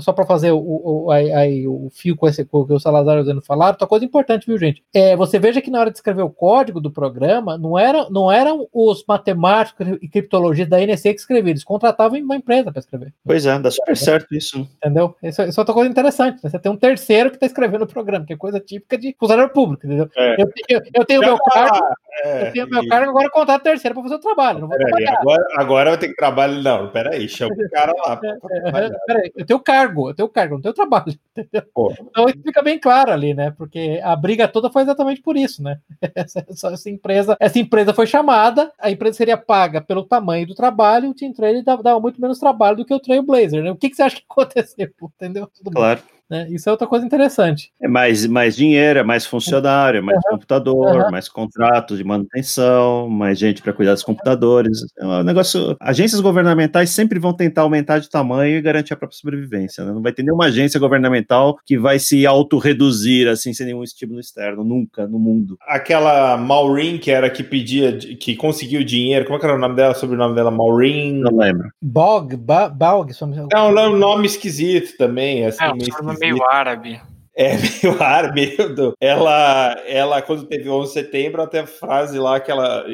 Speaker 4: Só para fazer o, o, aí, o fio com, esse, com o que o Salazar usando falar, outra coisa importante, viu, gente? É, você veja que na hora de escrever o código do programa, não, era, não eram os matemáticos e criptologistas da NSA que escreviam, eles contratavam uma empresa para escrever.
Speaker 3: Pois é, dá super certo isso.
Speaker 4: Entendeu? Isso, isso é outra coisa interessante. Né? Você tem um terceiro que está escrevendo o programa, que é coisa típica de funcionário público, entendeu? É. Eu, eu, eu, tenho meu cargo, é, eu tenho meu cargo, agora contrato terceiro para fazer o trabalho. Não vou
Speaker 5: peraí, agora, agora eu tenho que trabalhar. Não, peraí, chama o cara lá.
Speaker 4: É, é, peraí, eu tenho cargo, eu tenho cargo, não tenho trabalho. Então isso fica bem claro ali, né? Porque a briga toda foi exatamente por isso, né? Essa, essa, empresa, essa empresa foi chamada, a empresa seria paga pelo tamanho do trabalho, o Team Trail dava, dava muito menos trabalho do que o Trailblazer, né? O que, que você acha que aconteceu? Entendeu?
Speaker 3: Tudo claro. Bem.
Speaker 4: Né? Isso é outra coisa interessante.
Speaker 3: É mais, mais dinheiro, é mais funcionário, é mais uhum. computador, uhum. mais contratos de manutenção, mais gente para cuidar dos computadores. É um negócio. Agências governamentais sempre vão tentar aumentar de tamanho e garantir a própria sobrevivência. Né? Não vai ter nenhuma agência governamental que vai se autorreduzir assim sem nenhum estímulo externo, nunca no mundo.
Speaker 5: Aquela Maureen, que era que pedia, que conseguiu dinheiro, como é que era o nome dela, sobre o nome dela? Maureen?
Speaker 3: Não lembro.
Speaker 4: Bog, ba, Bog.
Speaker 5: É um nome esquisito também, assim, é,
Speaker 6: meio árabe.
Speaker 5: É meio do. Ela, ela, quando teve 11 de setembro, até a frase lá, aquela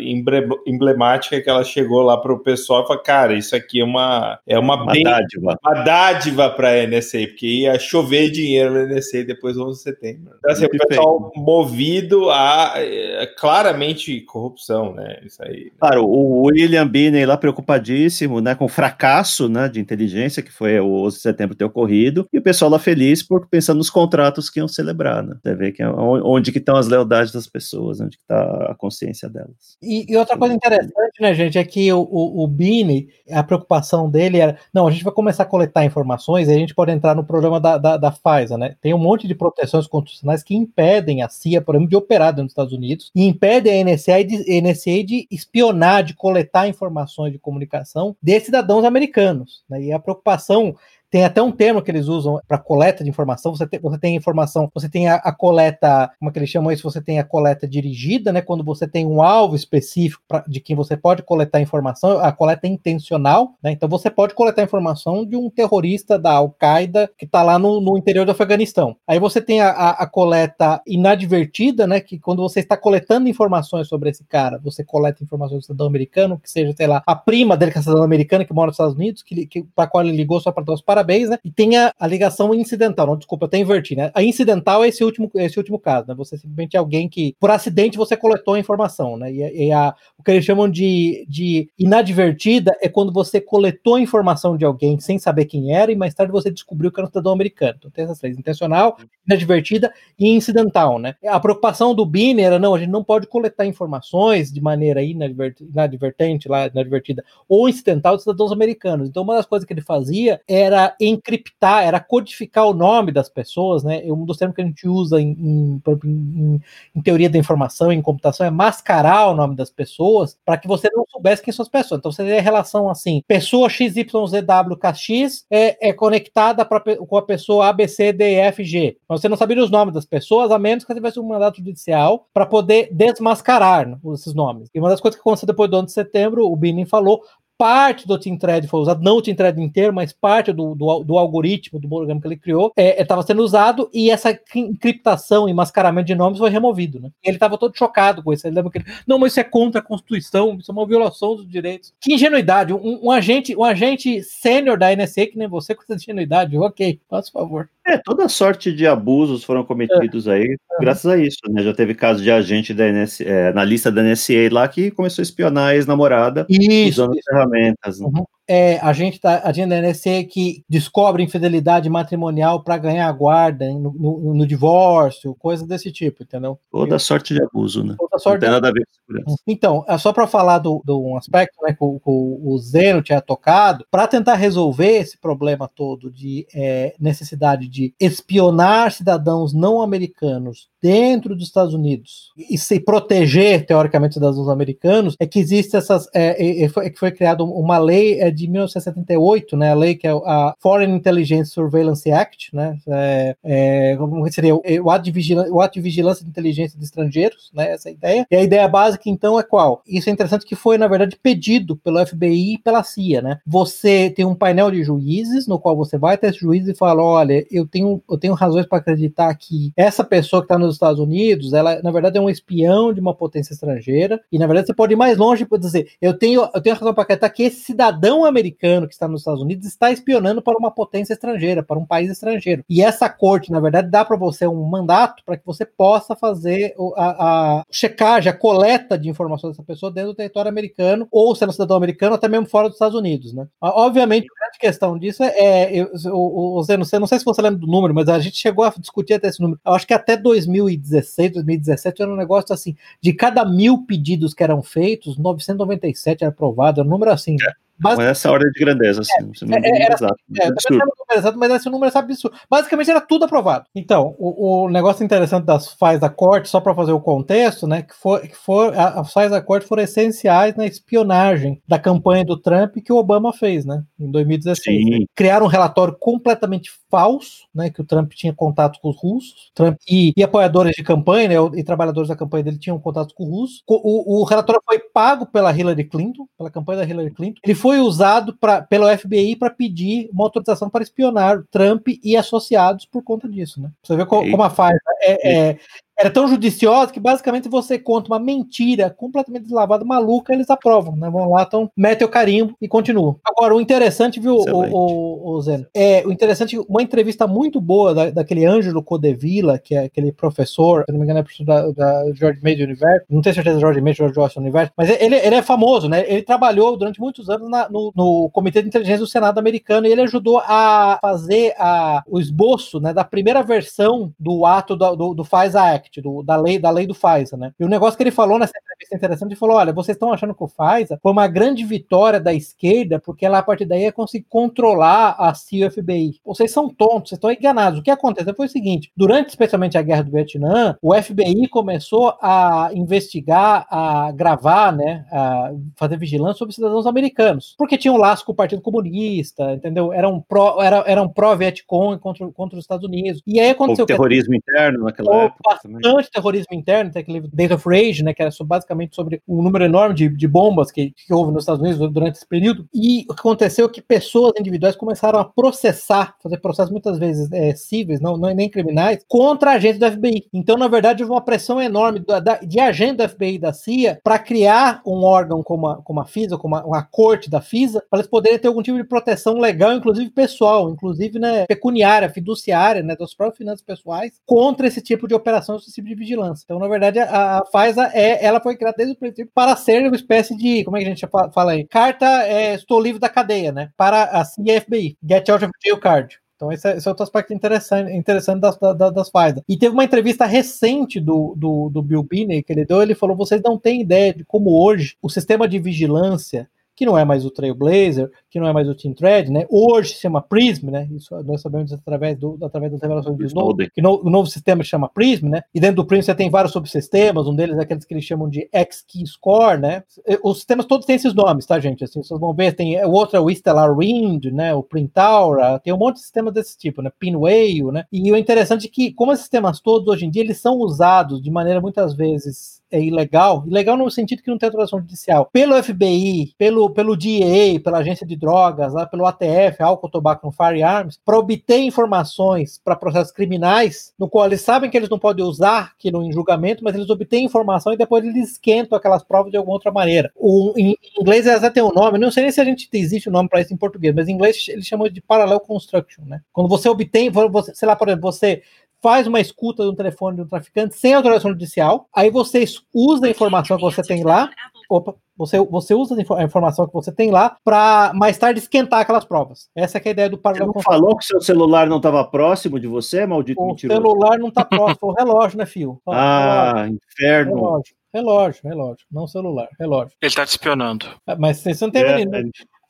Speaker 5: emblemática que ela chegou lá pro pessoal e falou: Cara, isso aqui é uma. É uma,
Speaker 3: uma bem, dádiva.
Speaker 5: Uma dádiva pra NSA, porque ia chover dinheiro na NSA depois do 11 de setembro. Então, assim, o pessoal movido a é, claramente corrupção, né? Isso aí.
Speaker 3: Claro, o William Binney lá preocupadíssimo, né, com o fracasso, né, de inteligência que foi o 11 de setembro ter ocorrido, e o pessoal lá feliz por pensando nos contratos que iam celebrar, né? Você vê que é onde que estão as lealdades das pessoas, onde está a consciência delas.
Speaker 4: E, e, outra coisa interessante, né, gente, é que o, o, o Bini, a preocupação dele era, não, a gente vai começar a coletar informações e a gente pode entrar no problema da, da, da Pfizer, né? Tem um monte de proteções constitucionais que impedem a CIA, por exemplo, de operar dos Estados Unidos e impedem a NSA de, NSA de espionar, de coletar informações de comunicação de cidadãos americanos. Né? E a preocupação tem até um termo que eles usam para coleta de informação. Você tem, você tem informação, você tem a, a, coleta, como é que eles chamam isso? Você tem a coleta dirigida, né? Quando você tem um alvo específico pra, de quem você pode coletar informação, a coleta é intencional, né? Então você pode coletar informação de um terrorista da Al-Qaeda que está lá no, no, interior do Afeganistão. Aí você tem a, a, a, coleta inadvertida, né? Que quando você está coletando informações sobre esse cara, você coleta informações do cidadão americano, que seja, sei lá, a prima dele que é cidadão americana que mora nos Estados Unidos, que, que para qual ele ligou só para dar os parabéns, né? E tem a, a ligação incidental. Não, desculpa, até inverti, né? A incidental é esse último, esse último caso, né? Você simplesmente é alguém que, por acidente, você coletou a informação, né? E, e a, o que eles chamam de, de inadvertida é quando você coletou a informação de alguém sem saber quem era e mais tarde você descobriu que era um cidadão americano. Então tem essas três: intencional, inadvertida e incidental, né? A preocupação do Bini era, não, a gente não pode coletar informações de maneira inadvertente, lá, inadvertida, ou incidental de cidadãos americanos. Então uma das coisas que ele fazia era encriptar, era codificar o nome das pessoas, né? Um dos termos que a gente usa em, em, em, em teoria da informação, em computação, é mascarar o nome das pessoas para que você não soubesse quem são as pessoas. Então você tem a relação assim: pessoa XYZWKX é, é conectada pra, com a pessoa ABCDEFG. Mas você não sabia os nomes das pessoas, a menos que tivesse um mandato judicial para poder desmascarar né, esses nomes. E uma das coisas que aconteceu depois do ano de setembro, o Binin falou, parte do Team Thread foi usado, não o Team Thread inteiro, mas parte do, do, do algoritmo, do programa que ele criou, estava é, é sendo usado e essa encriptação e mascaramento de nomes foi removido. Né? Ele estava todo chocado com isso. Ele lembra que ele, não, mas isso é contra a Constituição, isso é uma violação dos direitos. Que ingenuidade! Um, um agente, um agente sênior da NSA, que nem você, com essa ingenuidade, ok, faça favor.
Speaker 3: É, toda sorte de abusos foram cometidos é. aí, graças a isso, né? Já teve caso de agente da NSA, é, na lista da NSA lá que começou a espionar a ex-namorada usando ferramentas. Né?
Speaker 4: Uhum é, a gente tá, a gente da NSC que descobre infidelidade matrimonial para ganhar guarda no, no, no, divórcio, coisa desse tipo, entendeu?
Speaker 3: Toda sorte de abuso, né?
Speaker 4: Toda sorte
Speaker 3: Não tem nada a ver com segurança.
Speaker 4: Então, é só para falar do, do um aspecto né, que o, o Zeno tinha tocado, para tentar resolver esse problema todo de é, necessidade de espionar cidadãos não americanos dentro dos Estados Unidos e se proteger, teoricamente, cidadãos americanos, é que existe essas. É, é, foi, foi criada uma lei é, de 1978, né, a lei que é a Foreign Intelligence Surveillance Act, né, é, é, como seria o ato, de vigilância, o ato de vigilância de inteligência de estrangeiros, né, essa é ideia. E a ideia básica, então, é qual? Isso é interessante que foi, na verdade, pedido pelo FBI e pela CIA, né. Você tem um painel de juízes no qual você vai até esse juiz e fala, olha, eu tenho, eu tenho razões para acreditar que essa pessoa que está nos Estados Unidos, ela, na verdade, é um espião de uma potência estrangeira, e, na verdade, você pode ir mais longe e dizer, eu tenho, eu tenho razão para acreditar que esse cidadão americano que está nos Estados Unidos está espionando para uma potência estrangeira, para um país estrangeiro. E essa corte, na verdade, dá para você um mandato para que você possa fazer a, a checagem, a coleta de informações dessa pessoa dentro do território americano, ou sendo cidadão americano, até mesmo fora dos Estados Unidos, né? Obviamente, a grande questão disso é, eu, o, o Zé, não sei, se você lembra do número, mas a gente chegou a discutir até esse número. Eu acho que até 2016, 2017 era um negócio assim, de cada mil pedidos que eram feitos, 997 era aprovado, era um número assim. É.
Speaker 3: Mas, essa ordem de grandeza, assim,
Speaker 4: é, é, era, exato. É, é exato, mas esse número é absurdo. Basicamente era tudo aprovado. Então, o, o negócio interessante das FAIs da corte, só para fazer o contexto, né, que, foi, que for, as FAIs da corte foram essenciais na espionagem da campanha do Trump que o Obama fez, né, em 2016. Sim. Criaram um relatório completamente falso, né, que o Trump tinha contato com os russos, Trump e, e apoiadores de campanha, né, e trabalhadores da campanha dele tinham contato com os russos. O, o, o relatório foi pago pela Hillary Clinton pela campanha da Hillary Clinton, ele foi usado pra, pelo FBI para pedir uma autorização para espionar Trump e associados por conta disso, né? Você vê co como a Pfizer é, é, era tão judiciosa que basicamente você conta uma mentira completamente deslavada, maluca, eles aprovam, né? Vão lá, então metem o carimbo e continuam. Agora, o interessante, viu, o, o, o Zeno? É, o interessante, uma entrevista muito boa da, daquele Ângelo Codevilla, que é aquele professor, se não me engano, é professor da, da George Mason University, não tenho certeza George Mason ou George University, mas ele, ele é famoso, né? Ele trabalhou durante muitos anos na, no, no, Comitê de Inteligência do Senado americano e ele ajudou a fazer a, o esboço né, da primeira versão do ato do, do, do FISA Act Act, do, da, lei, da lei do FISA, né? E o negócio que ele falou nessa entrevista interessante, ele falou, olha, vocês estão achando que o FISA foi uma grande vitória da esquerda, porque ela, a partir daí, ia conseguir controlar a CIA-FBI. Vocês são tontos, vocês estão enganados. O que aconteceu foi o seguinte, durante especialmente a Guerra do Vietnã, o FBI começou a investigar, a gravar, né, a fazer vigilância sobre cidadãos americanos, porque tinham um laço com o Partido Comunista, entendeu? Eram pró, era, eram pró-Vietcong contra, contra os Estados Unidos. E aí aconteceu... O
Speaker 3: terrorismo que... interno naquela época
Speaker 4: também antiterrorismo interno, tem aquele Date of Rage, né, que era basicamente sobre um número enorme de, de bombas que, que houve nos Estados Unidos durante esse período. E o que aconteceu é que pessoas individuais começaram a processar, fazer processos muitas vezes é, cíveis, não, não nem criminais, contra agentes do FBI. Então, na verdade, houve uma pressão enorme da, da, de agentes da FBI e da CIA para criar um órgão como a, como a FISA, como a, uma corte da FISA, para eles poderem ter algum tipo de proteção legal, inclusive pessoal, inclusive né, pecuniária, fiduciária, né, das próprias finanças pessoais, contra esse tipo de operação, esse tipo de vigilância. Então, na verdade, a, a é, ela foi criada desde o princípio para ser uma espécie de, como é que a gente fala aí? Carta, é, estou livre da cadeia, né? Para a FBI, Get Out of Jail Card. Então, esse é, esse é, outro aspecto interessante, interessante das, das, das. E teve uma entrevista recente do, do, do Bill Binney que ele deu. Ele falou: vocês não têm ideia de como hoje o sistema de vigilância que não é mais o Trailblazer, que não é mais o Team Thread, né? Hoje se chama Prism, né? Isso nós sabemos através, do, através das revelações do Snowden, que no, o novo sistema se chama Prism, né? E dentro do Prism você tem vários subsistemas, um deles é aqueles que eles chamam de X-Key Score, né? Os sistemas todos têm esses nomes, tá, gente? Assim, vocês vão ver, tem o outro é o Stellar Wind, né? O Printaura, tem um monte de sistemas desse tipo, né? Pinwhale, né? E o interessante é que, como esses sistemas todos hoje em dia, eles são usados de maneira muitas vezes é ilegal, ilegal no sentido que não tem autorização judicial, pelo FBI, pelo, pelo DEA, pela agência de drogas, lá, pelo ATF, Álcool, Tobaco no Firearms, para obter informações para processos criminais, no qual eles sabem que eles não podem usar aquilo em julgamento, mas eles obtêm informação e depois eles esquentam aquelas provas de alguma outra maneira. O, em, em inglês eles até tem um nome, não sei nem se a gente existe um nome para isso em português, mas em inglês eles chamam de parallel construction, né? Quando você obtém, você, sei lá, por exemplo, você faz uma escuta do telefone de um traficante sem autorização judicial, aí você usa a informação que você tem lá, opa, você, você usa a informação que você tem lá para mais tarde esquentar aquelas provas. Essa é, é a ideia do
Speaker 3: paralelo. Você não falou que seu celular não estava próximo de você, maldito
Speaker 4: o mentiroso? O celular não está próximo, o relógio, né, fio?
Speaker 3: ah, relógio. inferno.
Speaker 4: Relógio. Relógio, relógio, não celular, relógio.
Speaker 6: Ele está te espionando.
Speaker 4: Ah, mas você não tem é,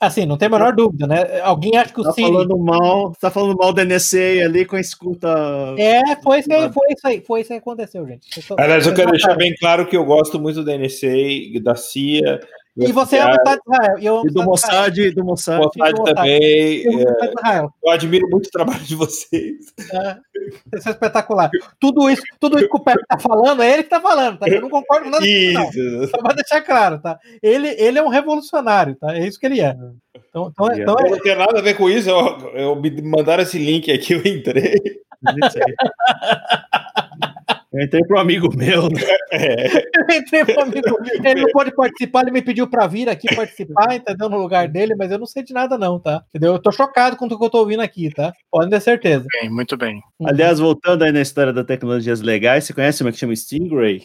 Speaker 4: Assim, não tem a menor dúvida, né? Alguém acha que o
Speaker 3: tá
Speaker 4: Siri.
Speaker 3: Falando mal, tá falando mal do NSA ali com a escuta.
Speaker 4: É, foi isso aí, foi isso aí, foi isso aí que aconteceu, gente.
Speaker 5: Aliás, eu quero deixar bem claro que eu gosto muito da NSA, da CIA,
Speaker 4: e você é Mossad de Israel.
Speaker 3: Eu, e do Mossad, do Mossad.
Speaker 5: Mossad também. Eu, é, eu, admiro muito o trabalho de vocês.
Speaker 4: É, isso é espetacular. Tudo isso, tudo isso que o Pepe tá falando, é ele que tá falando, tá? Eu não concordo com nada disso, Só pra deixar claro, tá? Ele, ele é um revolucionário, tá? É isso que ele é.
Speaker 5: Então, então, então é... Não tem nada a ver com isso. Eu, eu me mandaram esse link aqui, eu entrei.
Speaker 3: Eu entrei pro amigo meu, né?
Speaker 4: É. Eu entrei pro amigo meu. Ele não pode participar, ele me pediu pra vir aqui participar, entendeu? No lugar dele, mas eu não sei de nada, não, tá? Entendeu? Eu tô chocado com o que eu tô ouvindo aqui, tá? Podem ter certeza.
Speaker 6: Bem, muito bem.
Speaker 3: Aliás, voltando aí na história das tecnologias legais, você conhece uma que chama Stingray?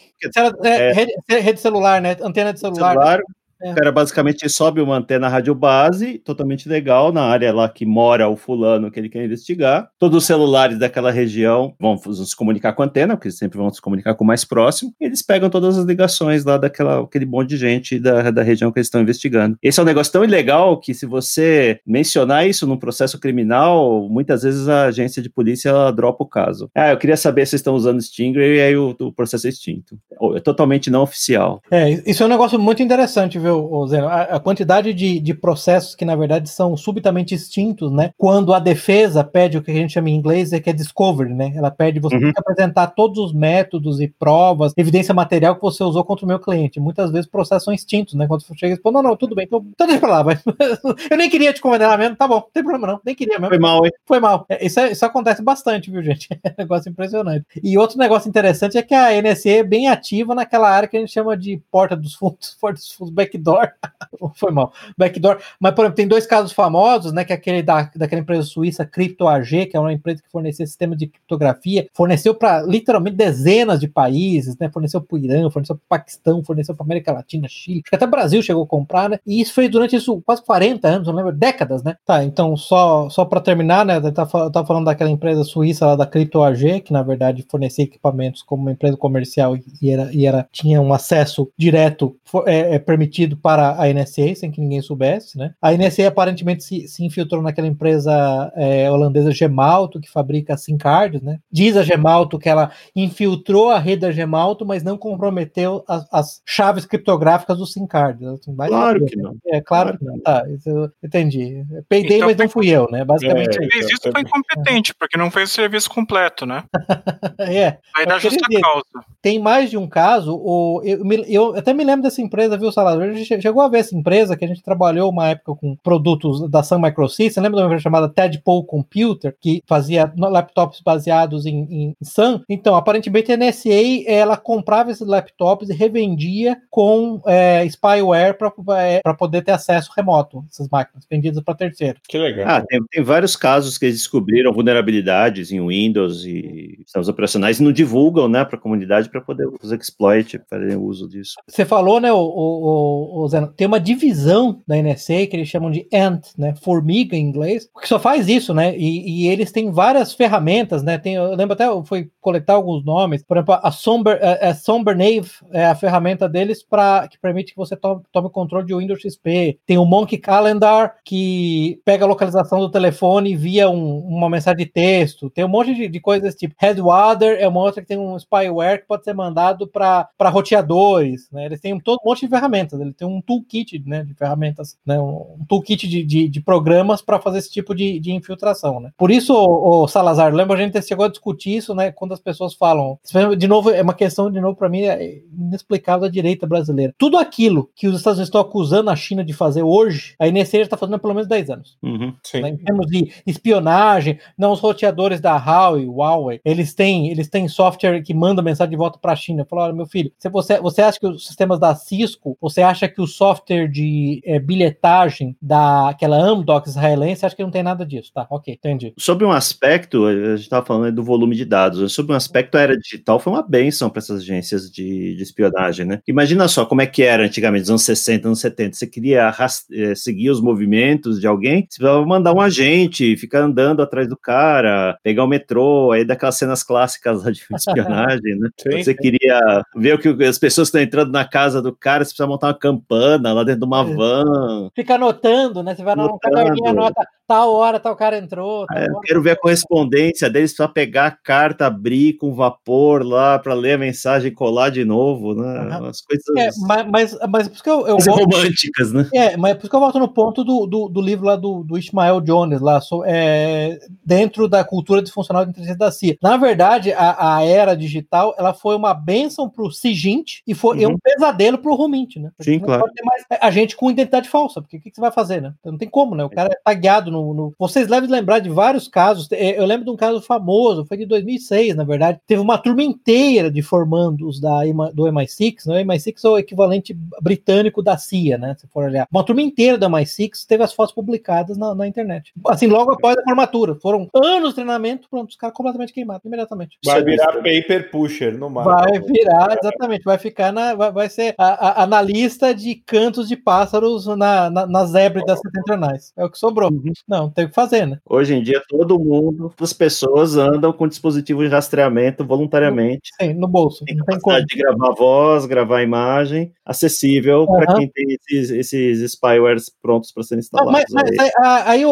Speaker 4: É, é, rede, rede, celular, né? Antena de celular. celular?
Speaker 3: É. O cara basicamente sobe uma antena rádio base, totalmente legal, na área lá que mora o fulano que ele quer investigar. Todos os celulares daquela região vão se comunicar com a antena, porque eles sempre vão se comunicar com o mais próximo, e eles pegam todas as ligações lá daquela, aquele monte de gente da, da região que eles estão investigando. Esse é um negócio tão ilegal que se você mencionar isso num processo criminal, muitas vezes a agência de polícia dropa o caso. Ah, eu queria saber se vocês estão usando Stingray e aí o, o processo é extinto. É totalmente não oficial.
Speaker 4: É, isso é um negócio muito interessante, viu, Zeno? A, a quantidade de, de processos que, na verdade, são subitamente extintos, né? Quando a defesa pede o que a gente chama em inglês é que é discovery, né? Ela pede você uhum. apresentar todos os métodos e provas, evidência material que você usou contra o meu cliente. Muitas vezes processos são extintos, né? Quando você chega e fala, não, não, tudo bem, então, então deixa pra lá, vai. Eu nem queria te condenar mesmo, tá bom, não tem problema não, nem queria mesmo.
Speaker 3: Foi mal, hein?
Speaker 4: Foi mal. É, isso, é, isso acontece bastante, viu, gente? É um negócio impressionante. E outro negócio interessante é que a NSA é bem ativa naquela área que a gente chama de porta dos fundos, porta dos fundos, backdoor. Foi mal, backdoor. Mas, por exemplo, tem dois casos famosos, né? Que é aquele da, daquela empresa suíça CryptoAG, que é uma empresa que fornecia sistema de criptografia, forneceu para literalmente dezenas de países, né? Forneceu para o Irã, forneceu para o Paquistão, forneceu para América Latina, Chile, até o Brasil chegou a comprar, né? E isso foi durante isso quase 40 anos, não lembro, décadas, né? Tá, então só, só para terminar, né? Eu tava, tava falando daquela empresa suíça lá da CryptoAG, que na verdade fornecia equipamentos como uma empresa comercial e era, e era tinha um acesso direto é, é, permitido para a NSA, sem que ninguém soubesse, né? A NSA aparentemente se, se infiltrou naquela empresa é, holandesa Gemalto, que fabrica SIM cards, né? Diz a Gemalto que ela infiltrou a rede da Gemalto, mas não comprometeu as, as chaves criptográficas do SIM card.
Speaker 3: Claro que não.
Speaker 4: É, claro, claro que não. Tá, eu entendi. Peidei, então, mas não fui eu, né? Basicamente.
Speaker 6: É, fez isso foi incompetente, porque não fez o serviço completo, né?
Speaker 4: é.
Speaker 6: Vai dar justa dizer, causa.
Speaker 4: Tem mais de um caso, o, eu, eu, até me lembro dessa empresa, viu, Salado? Gente chegou a ver essa empresa que a gente trabalhou uma época com produtos da Sun Microsystems, lembra de uma empresa chamada Tadpole Computer, que fazia laptops baseados em, em Sun? Então, aparentemente a NSA, ela comprava esses laptops e revendia com é, spyware para é, poder ter acesso remoto, essas máquinas vendidas para terceiro.
Speaker 5: Que legal.
Speaker 3: Ah, tem, tem vários casos que eles descobriram vulnerabilidades em Windows e sistemas operacionais e não divulgam, né, para a comunidade para poder os exploit fazer uso disso.
Speaker 4: Você falou, né, o, o, o Zeno, tem uma divisão da NSA que eles chamam de ANT, né, formiga em inglês, que só faz isso, né, e, e eles têm várias ferramentas, né, tem, eu lembro até, foi coletar alguns nomes, por exemplo, a Somber, a, a Sombernave é a ferramenta deles para que permite que você tome, tome controle de Windows XP, tem o Monkey Calendar, que pega a localização do telefone via um, uma mensagem de texto, tem um monte de, de coisas tipo. Headwater é uma outra que tem um spyware que pode ser mandado para roteadores, né? Eles têm todo um monte de ferramentas, ele tem um toolkit né, de ferramentas, né? um toolkit de, de, de programas para fazer esse tipo de, de infiltração. Né? Por isso, o, o, Salazar, lembra a gente chegou a discutir isso, né? Quando as pessoas falam, de novo, é uma questão, de novo, para mim, é inexplicável da direita brasileira. Tudo aquilo que os Estados Unidos estão acusando a China de fazer hoje, a NSA está fazendo há pelo menos 10 anos.
Speaker 3: Uhum,
Speaker 4: né? Em termos de espionagem, não os roteadores da Huawei, Huawei, eles têm, eles têm software que manda mensagem de volta para a China. Falaram, meu filho, se você, você acha que os sistemas da Cisco, você acha que o software de é, bilhetagem daquela Amdocs israelense, acha que não tem nada disso, tá? Ok, entendi.
Speaker 3: Sobre um aspecto, a gente estava falando do volume de dados, sobre um aspecto, a era digital foi uma benção para essas agências de, de, espionagem, né? Imagina só como é que era antigamente, nos anos 60, anos 70, você queria é, seguir os movimentos de alguém, você precisava mandar um agente, ficar andando atrás do cara, pegar o metrô, aí daquelas cenas clássicas lá de espionagem, né? Sim, você sim. queria ver o que as pessoas estão entrando na casa do cara, você precisa montar uma campana lá dentro de uma é. van.
Speaker 4: Fica anotando, né? Você vai no caderninho, anota tal hora, tal cara entrou.
Speaker 3: Tal é, eu quero ver a correspondência deles para pegar a carta, abrir com vapor lá, para ler a mensagem e colar de novo, né? Uhum. As coisas.
Speaker 4: É, mas, mas, mas por isso que eu. eu
Speaker 3: volto... românticas, né?
Speaker 4: É, mas por isso que eu volto no ponto do, do, do livro lá do, do Ismael Jones, lá, so, é, dentro da cultura disfuncional de inteligência da CIA. Na verdade, a, a era digital ela foi uma benção para o Sigint e foi uhum. um pesadelo para o Rumint, né?
Speaker 3: Porque Sim, claro. Pode ter
Speaker 4: mais a gente com identidade falsa, porque o que, que, você vai fazer, né? Não tem como, né? O cara é tagueado no, no... Vocês devem lembrar de vários casos. É, eu lembro de um caso famoso, foi de 2006, na verdade. Teve uma turma inteira de formandos da, do MI6, né? O MI6 é o equivalente britânico da CIA, né? Se for olhar. Uma turma inteira da MI6 teve as fotos publicadas na, na internet. Assim, logo após a formatura. Foram anos de treinamento, pronto, os caras completamente queimados, imediatamente.
Speaker 5: Vai virar paper pusher no mar.
Speaker 4: Vai virar, exatamente. Vai ficar na. Vai, vai ser a, a analista de cantos de pássaros na, na, nas hébridas setentrionais. É o que sobrou. Uhum. Não, tem o que fazer, né?
Speaker 3: Hoje em dia, todo mundo, as pessoas andam com dispositivo de rastreamento voluntariamente.
Speaker 4: Sim, no bolso.
Speaker 3: Tem capacidade de gravar voz, gravar imagem, acessível uhum. para quem tem esses, esses spywares prontos para serem instalados.
Speaker 4: Mas, mas aí, aí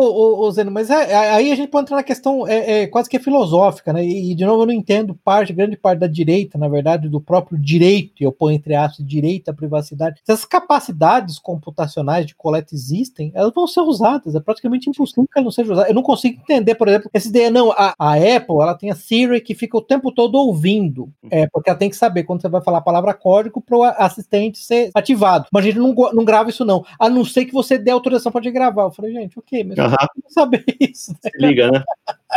Speaker 4: Zeno, mas é, aí a gente pode entrar na questão é, é, quase que é filosófica, né? E, de novo, eu não entendo parte, grande parte da direita, na verdade, do próprio direito, eu ponho entre aspas, direito à privacidade. Essa essas capacidades computacionais de coleta existem, elas vão ser usadas. É praticamente impossível que elas não sejam usadas. Eu não consigo entender, por exemplo, essa ideia, não, a, a Apple, ela tem a Siri que fica o tempo todo ouvindo, é, porque ela tem que saber quando você vai falar a palavra código para o assistente ser ativado. Mas a gente não, não grava isso não, a não ser que você dê autorização para gravar. Eu falei, gente, ok, mas uhum. eu não saber isso.
Speaker 3: Né? Se liga, né?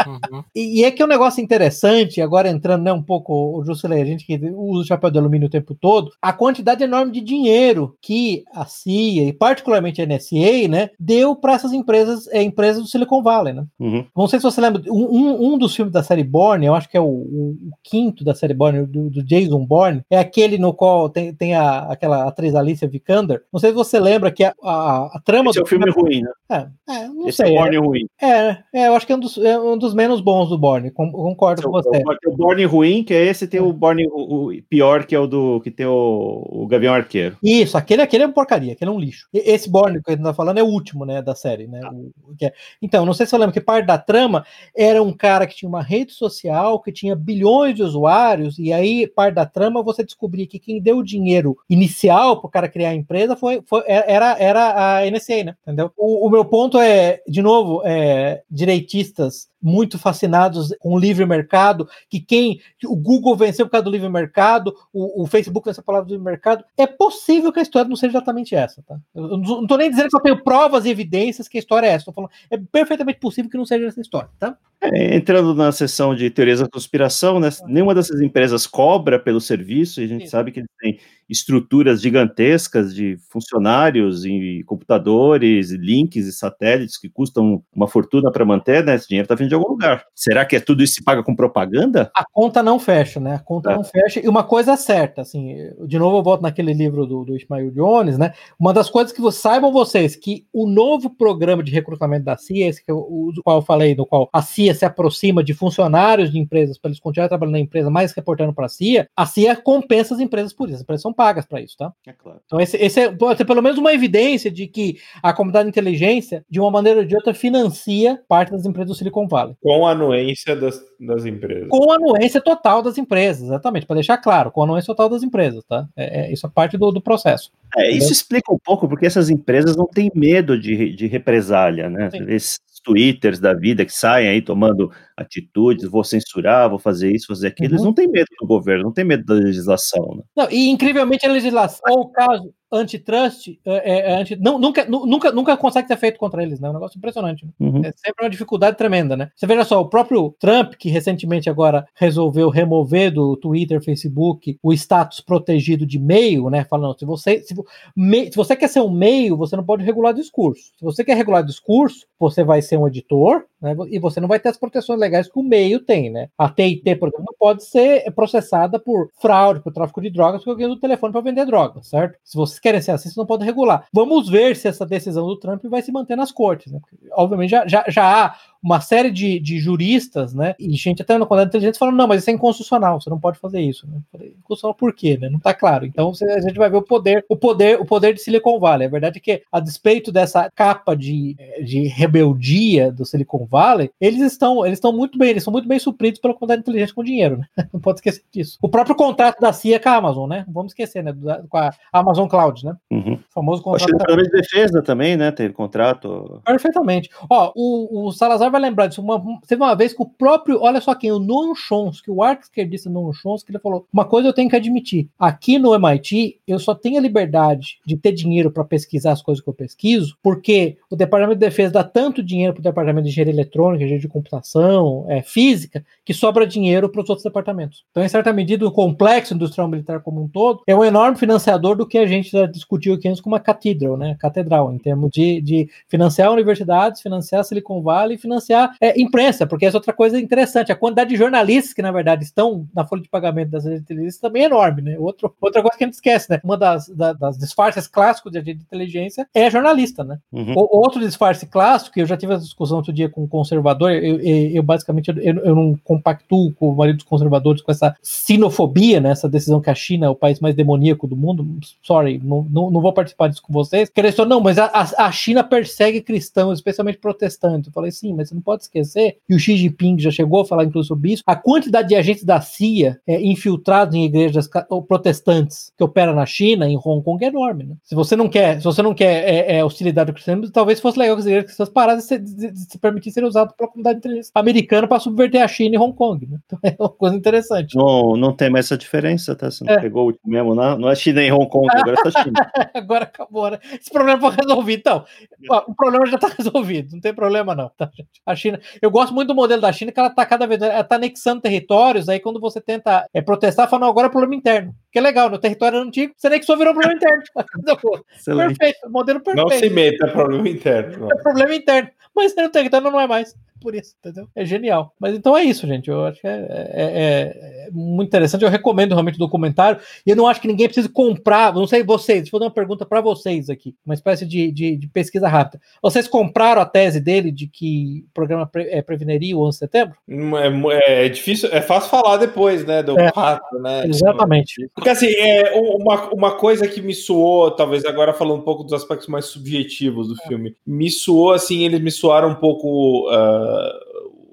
Speaker 4: Uhum. E, e, é que é um negócio interessante, agora entrando né, um pouco, o Jusilei, a gente que usa o chapéu de alumínio o tempo todo, a quantidade enorme de dinheiro que a CIA e particularmente a NSA, né, deu para essas empresas, é, empresas do Silicon Valley, né? Uhum. Não sei se você lembra, um, um dos filmes da série Bourne, eu acho que é o, o, o quinto da série Bourne, do, do, Jason Bourne, é aquele no qual tem, tem a, aquela atriz Alicia Vikander. Não sei se você lembra que a, a, a trama
Speaker 3: Esse do é um filme, filme ruim, né?
Speaker 4: É, é não
Speaker 3: Esse
Speaker 4: sei.
Speaker 3: É Bourne é, ruim.
Speaker 4: É, é, eu acho que é um dos, é um dos menos bons do Bourne, concordo com você.
Speaker 3: Tem o Bourne ruim, que é esse, tem o Bourne o, o, pior, que é o do que tem o, o Gavião Arqueiro.
Speaker 4: Isso, aquele, aquele é porcaria, aquele é um lixo. Esse Bourne que a gente tá falando é o último, né, da série, né? Ah. O, é. Então, não sei se você lembra que parte da trama era um cara que tinha uma rede social, que tinha bilhões de usuários, e aí, parte da trama, você descobria que quem deu o dinheiro inicial para o cara criar a empresa foi, foi, era, era a NSA, né? Entendeu? O, o meu ponto é, de novo, é, direitistas muito fascinados com o livre mercado, que quem o Google venceu por causa do livre mercado, o, o Facebook venceu por causa do livre mercado. É possível que a história não seja exatamente essa, tá? Eu não estou nem dizendo que eu tenho provas e evidências que a história é essa. Falando, é perfeitamente possível que não seja essa história, tá?
Speaker 3: É, entrando na seção de teorias da conspiração, né, nenhuma dessas empresas cobra pelo serviço, e a gente Sim. sabe que eles têm estruturas gigantescas de funcionários e computadores, e links e satélites que custam uma fortuna para manter, né? Esse dinheiro está vindo de algum lugar. Será que é tudo isso se paga com propaganda?
Speaker 4: A conta não fecha, né? A conta é. não fecha. E uma coisa é certa, assim, de novo eu volto naquele livro do, do Ismael Jones, né? Uma das coisas que saibam vocês que o novo programa de recrutamento da CIA, esse que eu, o qual eu falei, no qual a CIA se aproxima de funcionários de empresas para eles continuarem trabalhando na empresa, mais reportando para a CIA, a CIA compensa as empresas por isso. As empresas são pagas para isso, tá? É claro. Então, esse, esse é, pode ser pelo menos uma evidência de que a comunidade de inteligência, de uma maneira ou de outra, financia parte das empresas do Silicon Valley.
Speaker 5: Com a anuência das, das empresas.
Speaker 4: Com a anuência total das empresas, exatamente, para deixar claro, com a anuência total das empresas, tá? É, é, isso é parte do, do processo.
Speaker 3: É, isso explica um pouco porque essas empresas não têm medo de, de represália, né? Sim. Esses twitters da vida que saem aí tomando atitudes, vou censurar, vou fazer isso, fazer aquilo, uhum. eles não têm medo do governo, não têm medo da legislação. Né?
Speaker 4: Não, e incrivelmente a legislação, o caso, antitrust é, é, anti, não, nunca, nunca, nunca consegue ser feito contra eles, né? É um negócio impressionante. Né? Uhum. É sempre uma dificuldade tremenda, né? Você veja só, o próprio Trump, que recentemente agora resolveu remover do Twitter, Facebook, o status protegido de meio, né? Falando, se você, se, me, se você quer ser um meio, você não pode regular discurso. Se você quer regular discurso, você vai ser um editor, né? E você não vai ter as proteções legais que o meio tem, né? A TIT, por exemplo, não pode ser processada por fraude, por tráfico de drogas, porque alguém usa o telefone para vender drogas, certo? Se você vocês querem ser assim, vocês não podem regular. Vamos ver se essa decisão do Trump vai se manter nas cortes. Né? Porque, obviamente, já, já, já há uma série de, de juristas, né? E gente até no Conselho inteligente falando, não, mas isso é inconstitucional, você não pode fazer isso. Né? Falei, inconstitucional por quê? Né? Não está claro. Então você, a gente vai ver o poder, o poder, o poder de Silicon Valley. A verdade é que, a despeito dessa capa de, de rebeldia do Silicon Valley, eles estão, eles estão muito bem, eles são muito bem supridos pela quantidade inteligente com dinheiro, né? Não pode esquecer disso. O próprio contrato da CIA com a Amazon, né? Não vamos esquecer, né? Com a Amazon Cloud, né?
Speaker 3: Uhum. O famoso contrato. Acho que da... de defesa também, né? Teve contrato.
Speaker 4: Perfeitamente. Ó, o, o Salazar vai lembrar disso. Uma, teve uma vez que o próprio, olha só quem, o Noam Chomsky, o arco esquerdista Noam Chomsky, ele falou: uma coisa eu tenho que admitir, aqui no MIT eu só tenho a liberdade de ter dinheiro para pesquisar as coisas que eu pesquiso, porque o Departamento de Defesa dá tanto dinheiro para o Departamento de Engenharia Eletrônica, Engenharia de Computação, é, Física, que sobra dinheiro para os outros departamentos. Então, em certa medida, o complexo industrial militar como um todo é um enorme financiador do que a gente já discutiu aqui antes com uma catedral, né? Catedral, em termos de, de financiar universidades, financiar Silicon Valley e financiar é, imprensa, porque essa é outra coisa interessante. A quantidade de jornalistas que, na verdade, estão na folha de pagamento das agências de inteligência também é enorme, né? Outro, outra coisa que a gente esquece, né? Uma das, da, das disfarces clássicos de agente de inteligência é jornalista, né? Uhum. O, outro disfarce clássico, que eu já tive essa discussão outro dia com um conservador, eu, eu, eu basicamente eu, eu, não compactuo com o marido dos conservadores com essa sinofobia, né? Essa decisão que a China é o país mais demoníaco do mundo. Sorry, não, não, não vou participar disso com vocês. Que eles não, mas a, a China persegue cristãos, especialmente protestantes. Eu falei, sim, mas Você não pode esquecer, e o Xi Jinping já chegou a falar inclusive sobre isso, a quantidade de agentes da CIA é, infiltrados em igrejas protestantes que operam na China, em Hong Kong, é enorme. Né? Se você não quer, se você não quer é, é, hostilidade ao cristianismo, talvez fosse legal que as igrejas cristãs parassem de, de, de, se permitir serem usadas pela comunidade americana para subverter a China e Hong Kong. Né? Então é uma coisa interessante.
Speaker 3: Não, não tem mais essa diferença, tá? Você não é. pegou o último mesmo, não, não é China e Hong Kong, agora é só China.
Speaker 4: agora acabou, né? Esse problema foi resolvido. Então, ó, o problema já está resolvido, não tem problema não, tá, gente? A China, eu gosto muito do modelo da China, que ela está cada vez, ela tá anexando territórios, aí quando você tenta é, protestar, fala, não, agora é problema interno. Que é legal, no território antigo, você nem que só virou problema interno. perfeito, modelo perfeito.
Speaker 5: Não se meta, é problema interno.
Speaker 4: É problema interno. Mas no território não é mais por isso, entendeu? É genial. Mas então é isso, gente. Eu acho que é, é, é, é muito interessante. Eu recomendo realmente o documentário. E eu não acho que ninguém precise comprar. Não sei vocês, deixa eu fazer uma pergunta para vocês aqui, uma espécie de, de, de, pesquisa rápida. Vocês compraram a tese dele de que o programa pre, é, preveneria o 11 de setembro?
Speaker 5: É, é, difícil, é fácil falar depois, né? Do
Speaker 4: é, fato, né? Exatamente.
Speaker 5: Porque assim, é uma, uma coisa que me soou, talvez agora falando um pouco dos aspectos mais subjetivos do filme, me soou assim, eles me soaram um pouco. Uh,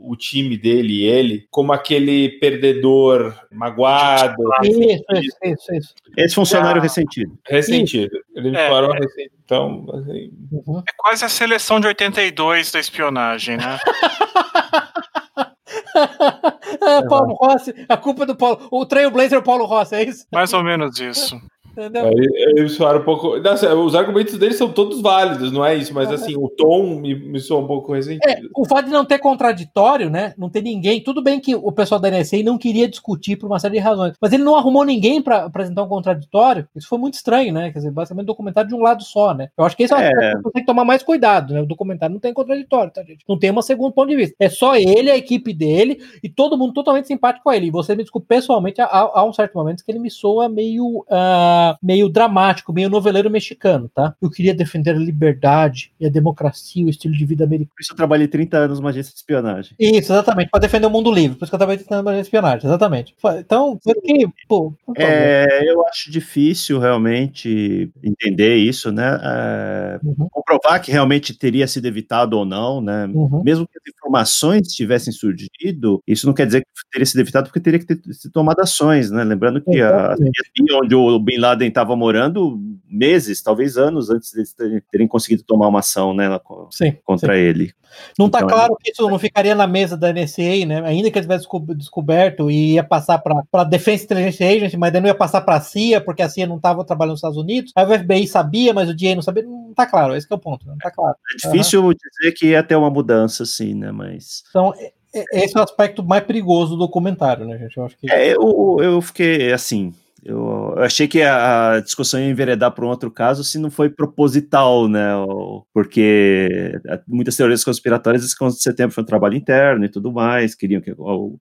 Speaker 5: o time dele e ele como aquele perdedor magoado.
Speaker 3: Isso, isso, isso, isso. Esse funcionário ah, ressentido.
Speaker 5: Ressentido. Ele é, parou é. ressentido. Então, assim...
Speaker 6: uhum. É quase a seleção de 82 da espionagem, né?
Speaker 4: é, Paulo Rossi, a culpa é do Paulo. O Trailblazer é o Paulo Rossi, é isso?
Speaker 6: Mais ou menos isso.
Speaker 5: Entendeu? Eles soaram um pouco. Nossa, os argumentos deles são todos válidos, não é isso? Mas assim, o tom me, me soa um pouco resentido. É,
Speaker 4: o fato de não ter contraditório, né? Não ter ninguém. Tudo bem que o pessoal da NSA não queria discutir por uma série de razões, mas ele não arrumou ninguém para apresentar um contraditório. Isso foi muito estranho, né? Quer dizer, basicamente documentário de um lado só, né? Eu acho que esse é, é. tem que tomar mais cuidado, né? O documentário não tem contraditório, tá, gente? Não tem uma segundo ponto de vista. É só ele, a equipe dele e todo mundo totalmente simpático com ele. E você me desculpe pessoalmente, há, há um certo momento que ele me soa meio. Uh, meio dramático, meio noveleiro mexicano, tá? Eu queria defender a liberdade e a democracia, o estilo de vida americano.
Speaker 3: Por isso eu trabalhei 30 anos numa agência de espionagem.
Speaker 4: Isso, exatamente, para defender o mundo livre. Por isso que eu trabalhei 30 anos numa agência de espionagem, exatamente. Então, que,
Speaker 3: pô, é, eu acho difícil realmente entender isso, né? É, uhum. Comprovar que realmente teria sido evitado ou não, né? Uhum. Mesmo que as informações tivessem surgido, isso não quer dizer que teria sido evitado porque teria que ter sido tomado ações, né? Lembrando que Exatamente. a, onde o Bin Laden estava morando meses, talvez anos antes de terem conseguido tomar uma ação né, sim, contra sim. ele.
Speaker 4: Não está então, claro que isso não ficaria na mesa da NSA, né? Ainda que ele tivesse descoberto e ia passar para a Defense Intelligence Agency, mas não ia passar para a CIA, porque a CIA não estava trabalhando nos Estados Unidos. Aí o FBI sabia, mas o DA não sabia. Não está claro, esse é o ponto, não está claro.
Speaker 3: É difícil uhum. dizer que ia ter uma mudança, sim, né? Mas.
Speaker 4: Então, esse é o aspecto mais perigoso do documentário, né, gente?
Speaker 3: Eu acho que. É, eu, eu fiquei assim eu, achei que a discussão ia enveredar para um outro caso se não foi proposital, né? Porque muitas teorias conspiratórias esse 11 de setembro foi um trabalho interno e tudo mais, queriam que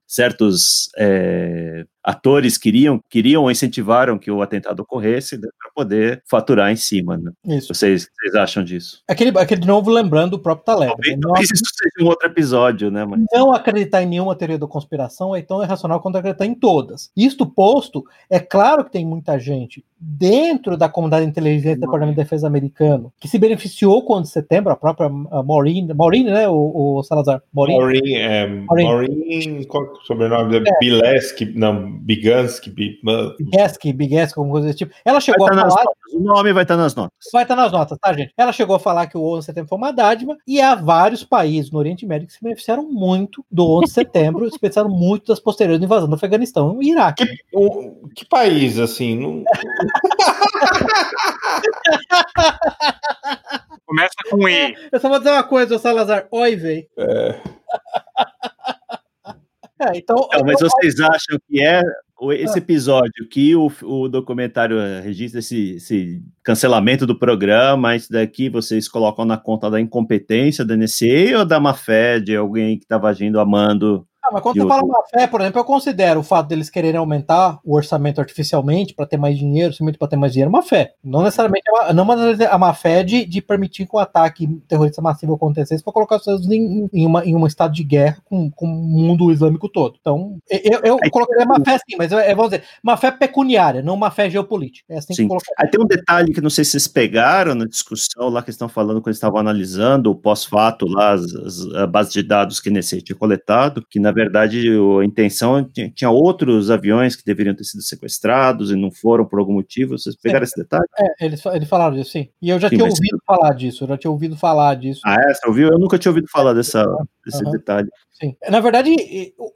Speaker 3: certos é, atores queriam, queriam ou incentivaram que o atentado ocorresse né, para poder faturar em cima. Né? Isso. Vocês, vocês acham disso?
Speaker 4: Aquele, aquele de novo lembrando o próprio Taleb.
Speaker 3: Talvez, né? talvez isso seja um outro episódio, né?
Speaker 4: Mas... Não acreditar em nenhuma teoria da conspiração é tão irracional quanto acreditar em todas. Isto posto, é claro que tem muita gente dentro da comunidade inteligente do Departamento de Defesa americano que se beneficiou com o de setembro, a própria Maureen, Maureen, né, o, o Salazar?
Speaker 5: Maureen, Maureen, é, Maureen. Maureen qual é o sobrenome? É. Bileski, não, Bigansky,
Speaker 4: Bigansky, Bigansky, alguma coisa desse tipo. Ela chegou a falar.
Speaker 3: O nome vai estar nas notas.
Speaker 4: Vai estar nas notas, tá, gente? Ela chegou a falar que o 11 de setembro foi uma dádiva e há vários países no Oriente Médio que se beneficiaram muito do 11 de setembro, se beneficiaram muito das posteriores invasões do Afeganistão e Iraque.
Speaker 5: Que, o, que país, assim? Não...
Speaker 6: Começa com
Speaker 4: E. Eu só vou dizer uma coisa, Salazar. Oi, véi. É.
Speaker 3: É, então, Não, mas vocês acham que é esse ah. episódio que o, o documentário registra esse, esse, cancelamento do programa, isso daqui vocês colocam na conta da incompetência da NCA ou da má fé de alguém que estava agindo amando
Speaker 4: Ah, mas quando você fala má fé, por exemplo, eu considero o fato deles quererem aumentar o orçamento artificialmente para ter mais dinheiro, simplesmente para ter mais dinheiro, uma fé. Não necessariamente é uma, não necessariamente a má fé de, de permitir que o ataque terrorista massivo acontecesse para colocar os Estados Unidos em, em, uma, em um estado de guerra com, com o mundo islâmico todo. Então, eu, eu
Speaker 3: Aí-
Speaker 4: colocaria má fé sim, mas é, vamos dizer, má fé pecuniária, não má fé geopolítica. É assim
Speaker 3: Sim.
Speaker 4: que colocar.
Speaker 3: Aí tem um detalhe que não sei se vocês pegaram na discussão lá que eles estão falando quando eles estavam analisando o pós-fato lá, as, as- a base de dados que NSA tinha coletado, que na verdade a intenção tinha, tinha outros aviões que deveriam ter sido sequestrados e não foram por algum motivo. Vocês pegaram esse detalhe?
Speaker 4: É, eles, eles falaram disso, sim. E eu já
Speaker 3: Sim,
Speaker 4: tinha ouvido falar disso, eu já tinha ouvido falar disso.
Speaker 3: Ah, é? Você ouviu? Eu nunca tinha ouvido falar dessa, desse
Speaker 4: Aham.
Speaker 3: detalhe.
Speaker 4: Sim. Na verdade,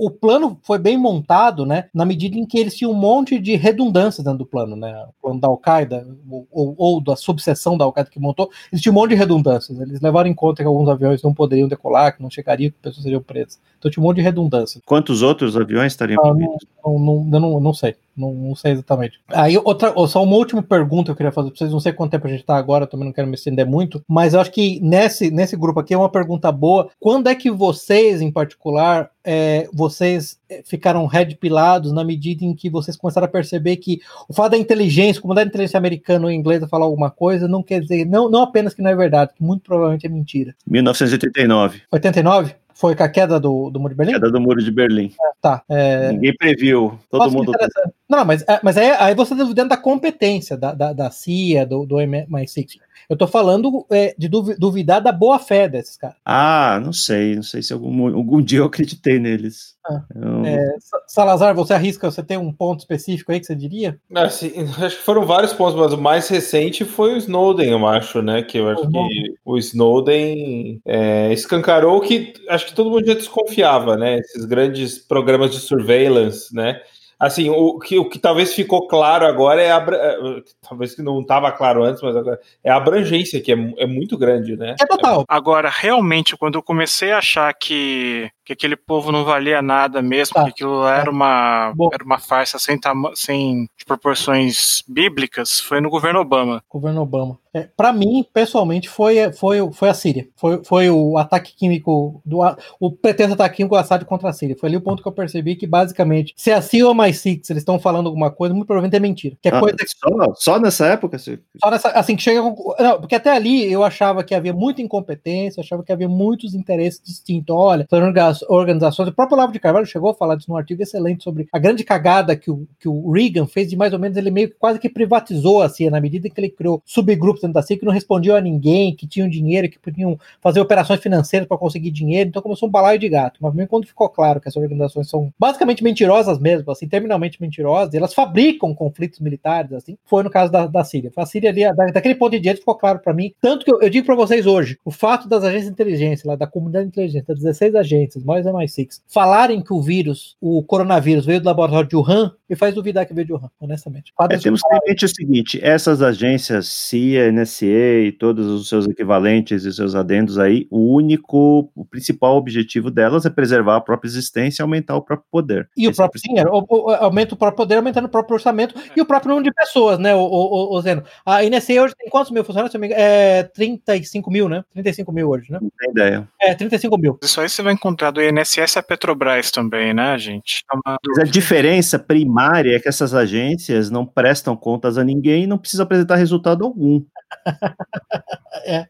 Speaker 4: o plano foi bem montado, né? Na medida em que eles tinham um monte de redundâncias dentro do plano, né? O plano da Al-Qaeda, ou, ou- ou da subseção da Al-Qaeda que montou, eles tinham um monte de redundâncias. Eles levaram em conta que alguns aviões não poderiam decolar, que não chegariam, que pessoas seriam presas. Então tinha um monte de redundâncias.
Speaker 3: Quantos outros aviões estariam
Speaker 4: Ah,
Speaker 3: envolvidos?
Speaker 4: Não, não, eu não, não sei. Não, não sei exatamente. Aí, outra, só uma última pergunta que eu queria fazer pra vocês. Não sei quanto tempo a gente tá agora, também não quero me estender muito. Mas eu acho que nesse, nesse grupo aqui é uma pergunta boa. Quando é que vocês, em particular, é, vocês é, ficaram red pilados na medida em que vocês começaram a perceber que o fato da inteligência, como da inteligência americana ou inglesa falar alguma coisa, não quer dizer, não, não apenas que não é verdade, que muito provavelmente é mentira.
Speaker 3: 1989,
Speaker 4: 89? Foi com a queda do, do Muro de Berlim?
Speaker 3: queda do muro de Berlim.
Speaker 4: Tá. É,
Speaker 3: Ninguém previu. Todo
Speaker 4: Nossa,
Speaker 3: mundo.
Speaker 4: Não, mas, é, mas aí, aí você está duvidando da competência da, da, da CIA, do, do MI6. Eu tô falando é, de duvi- duvidar da boa fé desses caras.
Speaker 3: Ah, não sei. Não sei se algum, algum dia eu acreditei neles.
Speaker 4: Ah,
Speaker 3: Eu-
Speaker 4: É, Sa- Salazar, você arrisca, você tem um ponto específico aí que você diria?
Speaker 5: Assim, acho que foram vários pontos, mas o mais recente foi o Snowden, eu acho, né? Que eu acho
Speaker 4: O
Speaker 5: que o Snowden é, escancarou que acho que todo mundo já desconfiava, né? Esses grandes programas de surveillance, né? Assim, o que, o que talvez ficou claro agora é a, eh, talvez que não estava claro antes, mas agora é a abrangência que é, é muito grande, né?
Speaker 4: É total.
Speaker 6: Agora, realmente, quando eu comecei a achar que, que aquele povo não valia nada mesmo,
Speaker 4: Tá.
Speaker 6: que aquilo era uma, era uma farsa sem, sem proporções bíblicas, foi no governo Obama.
Speaker 4: Governo Obama. É, para mim, pessoalmente, foi, foi, foi a Síria. Foi, foi o ataque químico, do, o pretenso ataque químico do Assad contra a Síria. Foi ali o ponto que eu percebi que, basicamente, se a CIA ou a MI6 eles estão falando alguma coisa, muito provavelmente é mentira. Que é
Speaker 3: Ah,
Speaker 4: coisa que
Speaker 3: só, só nessa época?
Speaker 4: Só nessa, assim, que chega. Não, porque até ali eu achava que havia muita incompetência, achava que havia muitos interesses distintos. Olha, as orga- organizações. O próprio Olavo de Carvalho chegou a falar disso num artigo excelente sobre a grande cagada que o, que o Reagan fez de mais ou menos ele meio que quase que privatizou a CIA, na medida que ele criou subgrupos dentro da CIA que não respondiam a ninguém, que tinham dinheiro, que podiam fazer operações financeiras para conseguir dinheiro. Então começou um balaio de gato. Mas mesmo quando ficou claro que essas organizações são basicamente mentirosas mesmo, assim, terminalmente mentirosas, elas fabricam conflitos militares, assim, foi no caso da, da Síria. A Síria ali, da- daquele ponto de diante ficou claro para mim. Tanto que eu, eu digo para vocês hoje, o fato das agências de inteligência, lá da comunidade de inteligência, das 16 agências, mais MI6, falarem que o vírus, o coronavírus, veio do laboratório de Wuhan, me faz duvidar que veio de Wuhan, honestamente.
Speaker 3: É, temos que ter em mente o seguinte: essas agências, CIA, NSA e todos os seus equivalentes e seus adendos aí, o único, o principal objetivo delas é preservar a própria existência e aumentar o próprio poder.
Speaker 4: E o
Speaker 3: Esse é
Speaker 4: próprio sim, era, o- o- aumenta o próprio poder, aumentando o próprio orçamento e o próprio número de pessoas, né, o, o, o- o Zeno? A NSA hoje tem quantos mil funcionários? Se eu não me engano? É 35 mil, né? 35 mil hoje, né?
Speaker 3: Não tem ideia.
Speaker 4: É, 35 mil.
Speaker 6: Isso aí você vai encontrar do INSS a Petrobras também, né, gente? É uma-
Speaker 3: Mas a diferença primária é que essas agências não prestam contas a ninguém e não precisam apresentar resultado algum.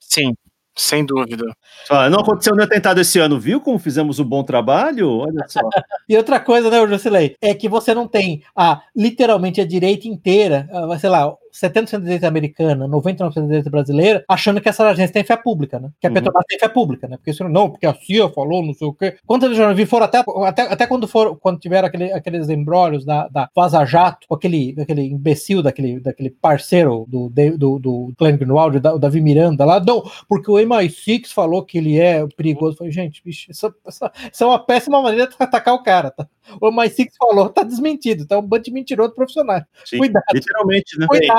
Speaker 6: Sim, sem dúvida.
Speaker 3: Só, não aconteceu nenhum atentado esse ano, viu como fizemos um bom trabalho? Olha só.
Speaker 4: E outra coisa, né, Jusilei, é que você não tem a literalmente a direita inteira, ah, sei lá, 70% da direita americana, 99% da direita brasileira, achando que essa agência tem fé pública, né? Que a
Speaker 3: Uhum.
Speaker 4: Petrobras tem fé pública, né? Porque isso não, porque a CIA falou, não sei o quê. Quantas vezes eu já vi foram até, até, até quando foram, quando tiveram aquele, aqueles embrólios da, da Vaza Jato, aquele, aquele imbecil daquele, daquele parceiro do, do, do Glenn Greenwald, da, o Davi Miranda lá, não, porque o MI6 falou que ele é perigoso. Eu falei, gente, bicho, isso, isso- é uma péssima maneira de atacar o cara, tá? O MI6 falou, tá desmentido, tá um bando de mentiroso profissional.
Speaker 3: Sim,
Speaker 4: Cuidado.
Speaker 3: Literalmente, né?
Speaker 4: Cuidado,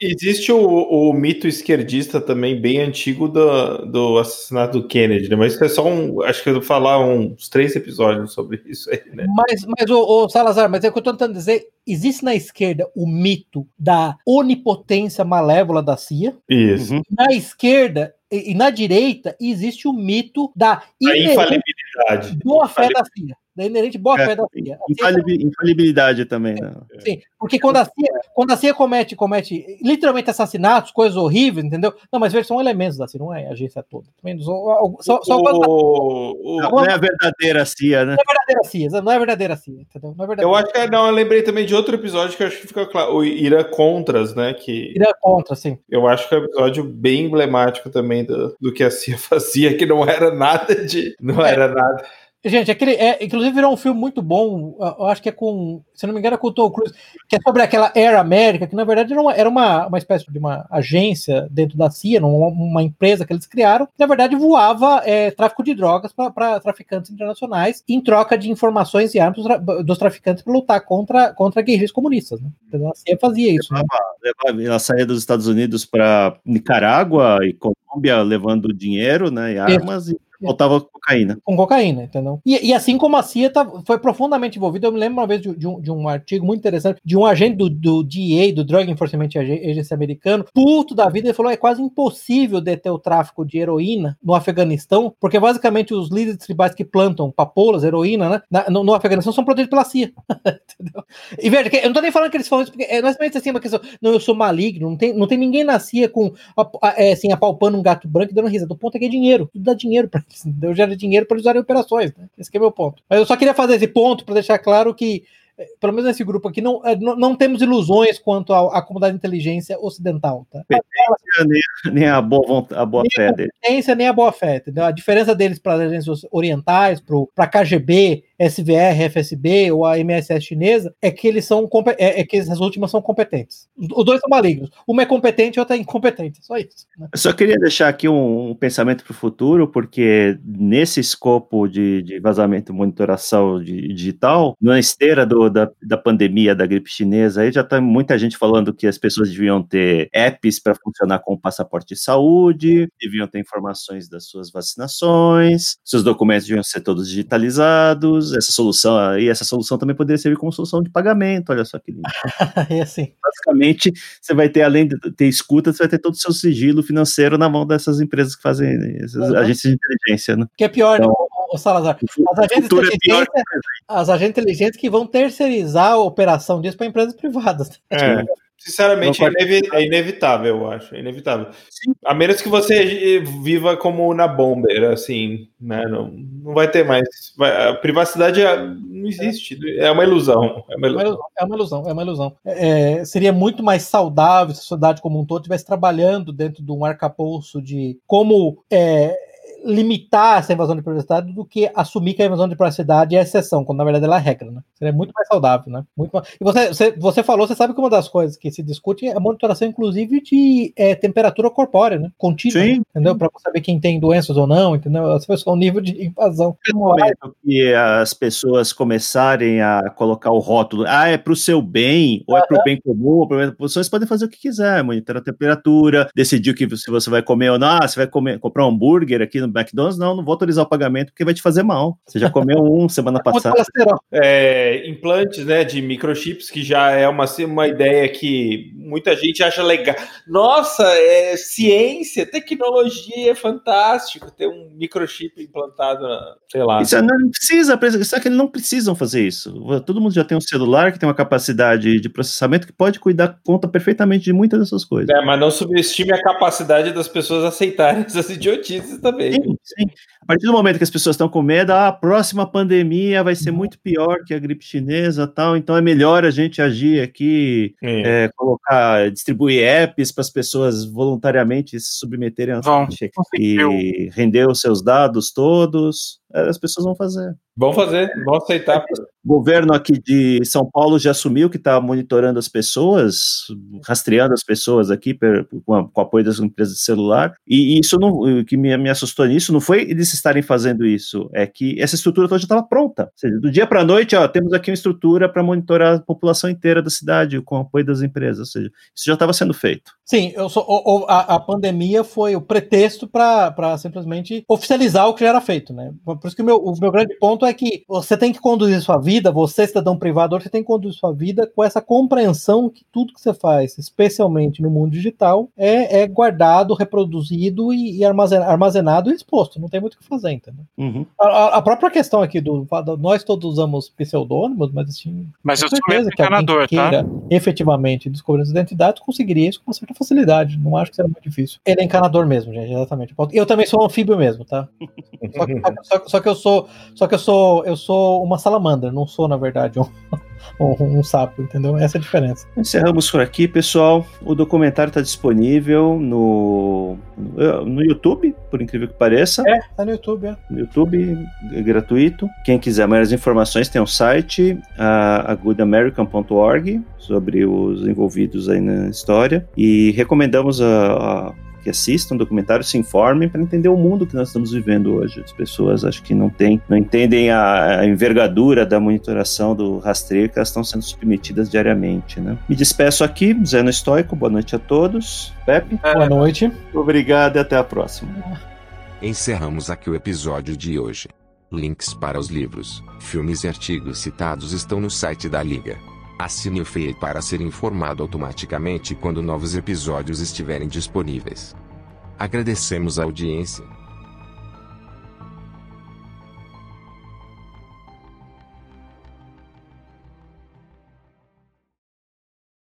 Speaker 5: existe o, o mito esquerdista também bem antigo do, do assassinato do Kennedy, né? Mas isso é só um. Acho que eu vou falar uns três episódios sobre isso aí, né?
Speaker 4: Mas, mas o, o Salazar, mas é o que eu tô tentando dizer, existe na esquerda o mito da onipotência malévola da CIA,
Speaker 5: Isso.
Speaker 3: Uhum.
Speaker 4: na esquerda e, e na direita existe o mito da
Speaker 5: A infalibilidade.
Speaker 4: boa fé da CIA. Da inerente boa fé é, da CIA.
Speaker 3: infalibilidade também, né?
Speaker 4: Sim, porque quando a CIA, quando a CIA comete, comete literalmente assassinatos, coisas horríveis, entendeu? Não, mas veja, são elementos da CIA, não é a agência toda.
Speaker 3: Só, só o, o, não, é a verdadeira CIA, né?
Speaker 4: Não é a verdadeira CIA, não é a verdadeira CIA, entendeu? Não é verdadeira
Speaker 5: eu acho que não, eu lembrei também de outro episódio que eu acho que fica claro, o Ira Contras, né? Que
Speaker 4: Ira Contra, sim.
Speaker 5: Eu acho que é um episódio bem emblemático também do, do que a CIA fazia, que não era nada de. Não é. era nada.
Speaker 4: Gente, aquele é, inclusive virou um filme muito bom. Eu acho que é com, se não me engano, é com o Tom Cruise, que é sobre aquela Air America, que na verdade era uma, era uma, uma espécie de uma agência dentro da CIA, uma, uma empresa que eles criaram, que na verdade voava é, tráfico de drogas para traficantes internacionais em troca de informações e armas dos traficantes para lutar contra, contra guerrilheiros comunistas. Né? Então a CIA fazia isso. Né?
Speaker 3: Ela saía dos Estados Unidos para Nicarágua e Colômbia levando dinheiro né, e armas, e Faltava cocaína.
Speaker 4: Com cocaína, entendeu? E, e, assim como a CIA tá, foi profundamente envolvida, eu me lembro uma vez de, de, um, de um, artigo muito interessante de um agente do, do DEA, do Drug Enforcement Agency americano, puto da vida, ele falou: é quase impossível deter o tráfico de heroína no Afeganistão, porque basicamente os líderes tribais que plantam papoulas, heroína, né, na, no, no, Afeganistão são protegidos pela CIA. entendeu? E veja, eu não tô nem falando que eles falam isso, porque é, não é assim uma questão, não, eu sou maligno, não tem, não tem ninguém na CIA com, é, assim, apalpando um gato branco e dando risada. O ponto é que é dinheiro, tudo dá dinheiro pra eu gero dinheiro para usar em operações. Né? Esse é meu ponto. Mas eu só queria fazer esse ponto para deixar claro que pelo menos nesse grupo aqui, não, é, não, não temos ilusões quanto à, à comunidade de inteligência ocidental. Tá?
Speaker 3: Nem, nem, a boa, a boa nem fé
Speaker 4: deles. Nem a boa fé. Entendeu? A diferença deles para as agências orientais, para KGB, SVR, FSB ou a MSS chinesa, é que eles são é, é, que essas últimas são competentes. Os dois são malignos. Uma é competente e outra é incompetente. Só isso.
Speaker 3: Né? Eu só queria deixar aqui um, um pensamento para o futuro, porque nesse escopo de, de vazamento e monitoração de, digital, na esteira do da, da pandemia da gripe chinesa, aí já está muita gente falando que as pessoas deviam ter apps para funcionar como passaporte de saúde, deviam ter informações das suas vacinações, seus documentos deviam ser todos digitalizados. Essa solução aí, essa solução também poderia servir como solução de pagamento. Olha só que lindo.
Speaker 4: é assim.
Speaker 3: Basicamente, você vai ter, além de ter escuta, você vai ter todo o seu sigilo financeiro na mão dessas empresas que fazem essas uhum. agências de inteligência. Né?
Speaker 4: Que é pior, então, o Salazar. As agências, é as agências inteligentes que vão terceirizar a operação disso para empresas privadas.
Speaker 5: É. Sinceramente, é, inevi é, inevitável, eu acho. É inevitável. Sim. A menos que você viva como na Bomber, assim, né? Não, não vai ter mais. Vai, a privacidade é, não existe. É uma ilusão. É uma ilusão.
Speaker 4: É uma ilusão. É uma ilusão. É, seria muito mais saudável se a sociedade como um todo estivesse trabalhando dentro de um arcabouço de como é, limitar essa invasão de privacidade do que assumir que a invasão de privacidade é exceção, quando na verdade ela é regra, né? Seria muito mais saudável, né? Muito mais... E você, você, você falou, você sabe que uma das coisas que se discute é a monitoração, inclusive, de é, temperatura corpórea, né? Contínua, Sim. entendeu? Para saber quem tem doenças ou não, entendeu? Essa foi o nível de invasão.
Speaker 3: No momento que as pessoas começarem a colocar o rótulo, ah, é para o seu bem, ou é para o bem comum, ou para vocês podem fazer o que quiser, monitorar a temperatura, decidir que se você vai comer ou não, ah, você vai comer, comprar um hambúrguer aqui no McDonald's, não, não vou autorizar o pagamento porque vai te fazer mal. Você já comeu um semana passada.
Speaker 5: É, implantes né, de microchips, que já é uma, uma ideia que muita gente acha legal. Nossa, é ciência, tecnologia, é fantástico ter um microchip implantado, na, sei lá.
Speaker 3: Isso não precisa, só que eles não precisam fazer isso. Todo mundo já tem um celular que tem uma capacidade de processamento que pode cuidar, conta perfeitamente de muitas dessas coisas.
Speaker 5: É, mas não subestime a capacidade das pessoas aceitarem essas idiotices também. Sim,
Speaker 3: sim. A partir do momento que as pessoas estão com medo, ah, a próxima pandemia vai ser muito pior que a gripe chinesa tal, então é melhor a gente agir aqui, é. É, colocar, distribuir apps para as pessoas voluntariamente se submeterem a e render os seus dados todos. É, as pessoas vão fazer.
Speaker 5: Vão fazer, vão aceitar.
Speaker 3: O governo aqui de São Paulo já assumiu que está monitorando as pessoas, rastreando as pessoas aqui per, com, com apoio das empresas de celular. E, isso não, o que me, me, assustou nisso não foi eles estarem fazendo isso, é que essa estrutura toda já estava pronta. Ou seja, do dia para a noite, ó, temos aqui uma estrutura para monitorar a população inteira da cidade com apoio das empresas. Ou seja, isso já estava sendo feito.
Speaker 4: Sim, eu sou, a, a pandemia foi o pretexto para simplesmente oficializar o que já era feito, né? Por isso que o meu, o meu grande ponto ponto é que você tem que conduzir sua vida, você, cidadão privado, você tem que conduzir sua vida com essa compreensão que tudo que você faz, especialmente no mundo digital, é, é guardado, reproduzido e, e armazenado, armazenado, e exposto. Não tem muito o que fazer, entendeu?
Speaker 3: Uhum.
Speaker 4: A, a, própria questão aqui do, nós todos usamos pseudônimos, mas assim.
Speaker 6: Mas eu sou mesmo encanador,
Speaker 4: tá? queira efetivamente descobrir as identidades, conseguiria isso com uma certa facilidade. Não acho que seja muito difícil. Ele é encanador mesmo, gente, exatamente. Eu também sou um anfíbio mesmo, tá? só, que, só, só, que eu sou, só que eu sou, eu sou uma salamandra, não sou na verdade um um, um, sapo, entendeu? Essa é a diferença.
Speaker 3: Encerramos por aqui, pessoal. O documentário está disponível no, no YouTube, por incrível que pareça.
Speaker 4: É, tá no YouTube, é.
Speaker 3: No YouTube, é gratuito. Quem quiser maiores informações, tem um site, goodamerican.org, sobre os envolvidos aí na história. E recomendamos a, a que assistam o documentário, se informem para entender o mundo que nós estamos vivendo hoje. As pessoas acho que não têm, não entendem a, a envergadura da monitoração do rastreio que elas estão sendo submetidas diariamente, né? Me despeço aqui, Zé no Estoico, boa noite a todos. Pepe?
Speaker 4: É. Boa noite.
Speaker 3: Obrigado e até a próxima.
Speaker 2: Encerramos aqui o episódio de hoje. Links para os livros, filmes e artigos citados estão no site da Liga. Assine o feed para ser informado automaticamente quando novos episódios estiverem disponíveis. Agradecemos a audiência.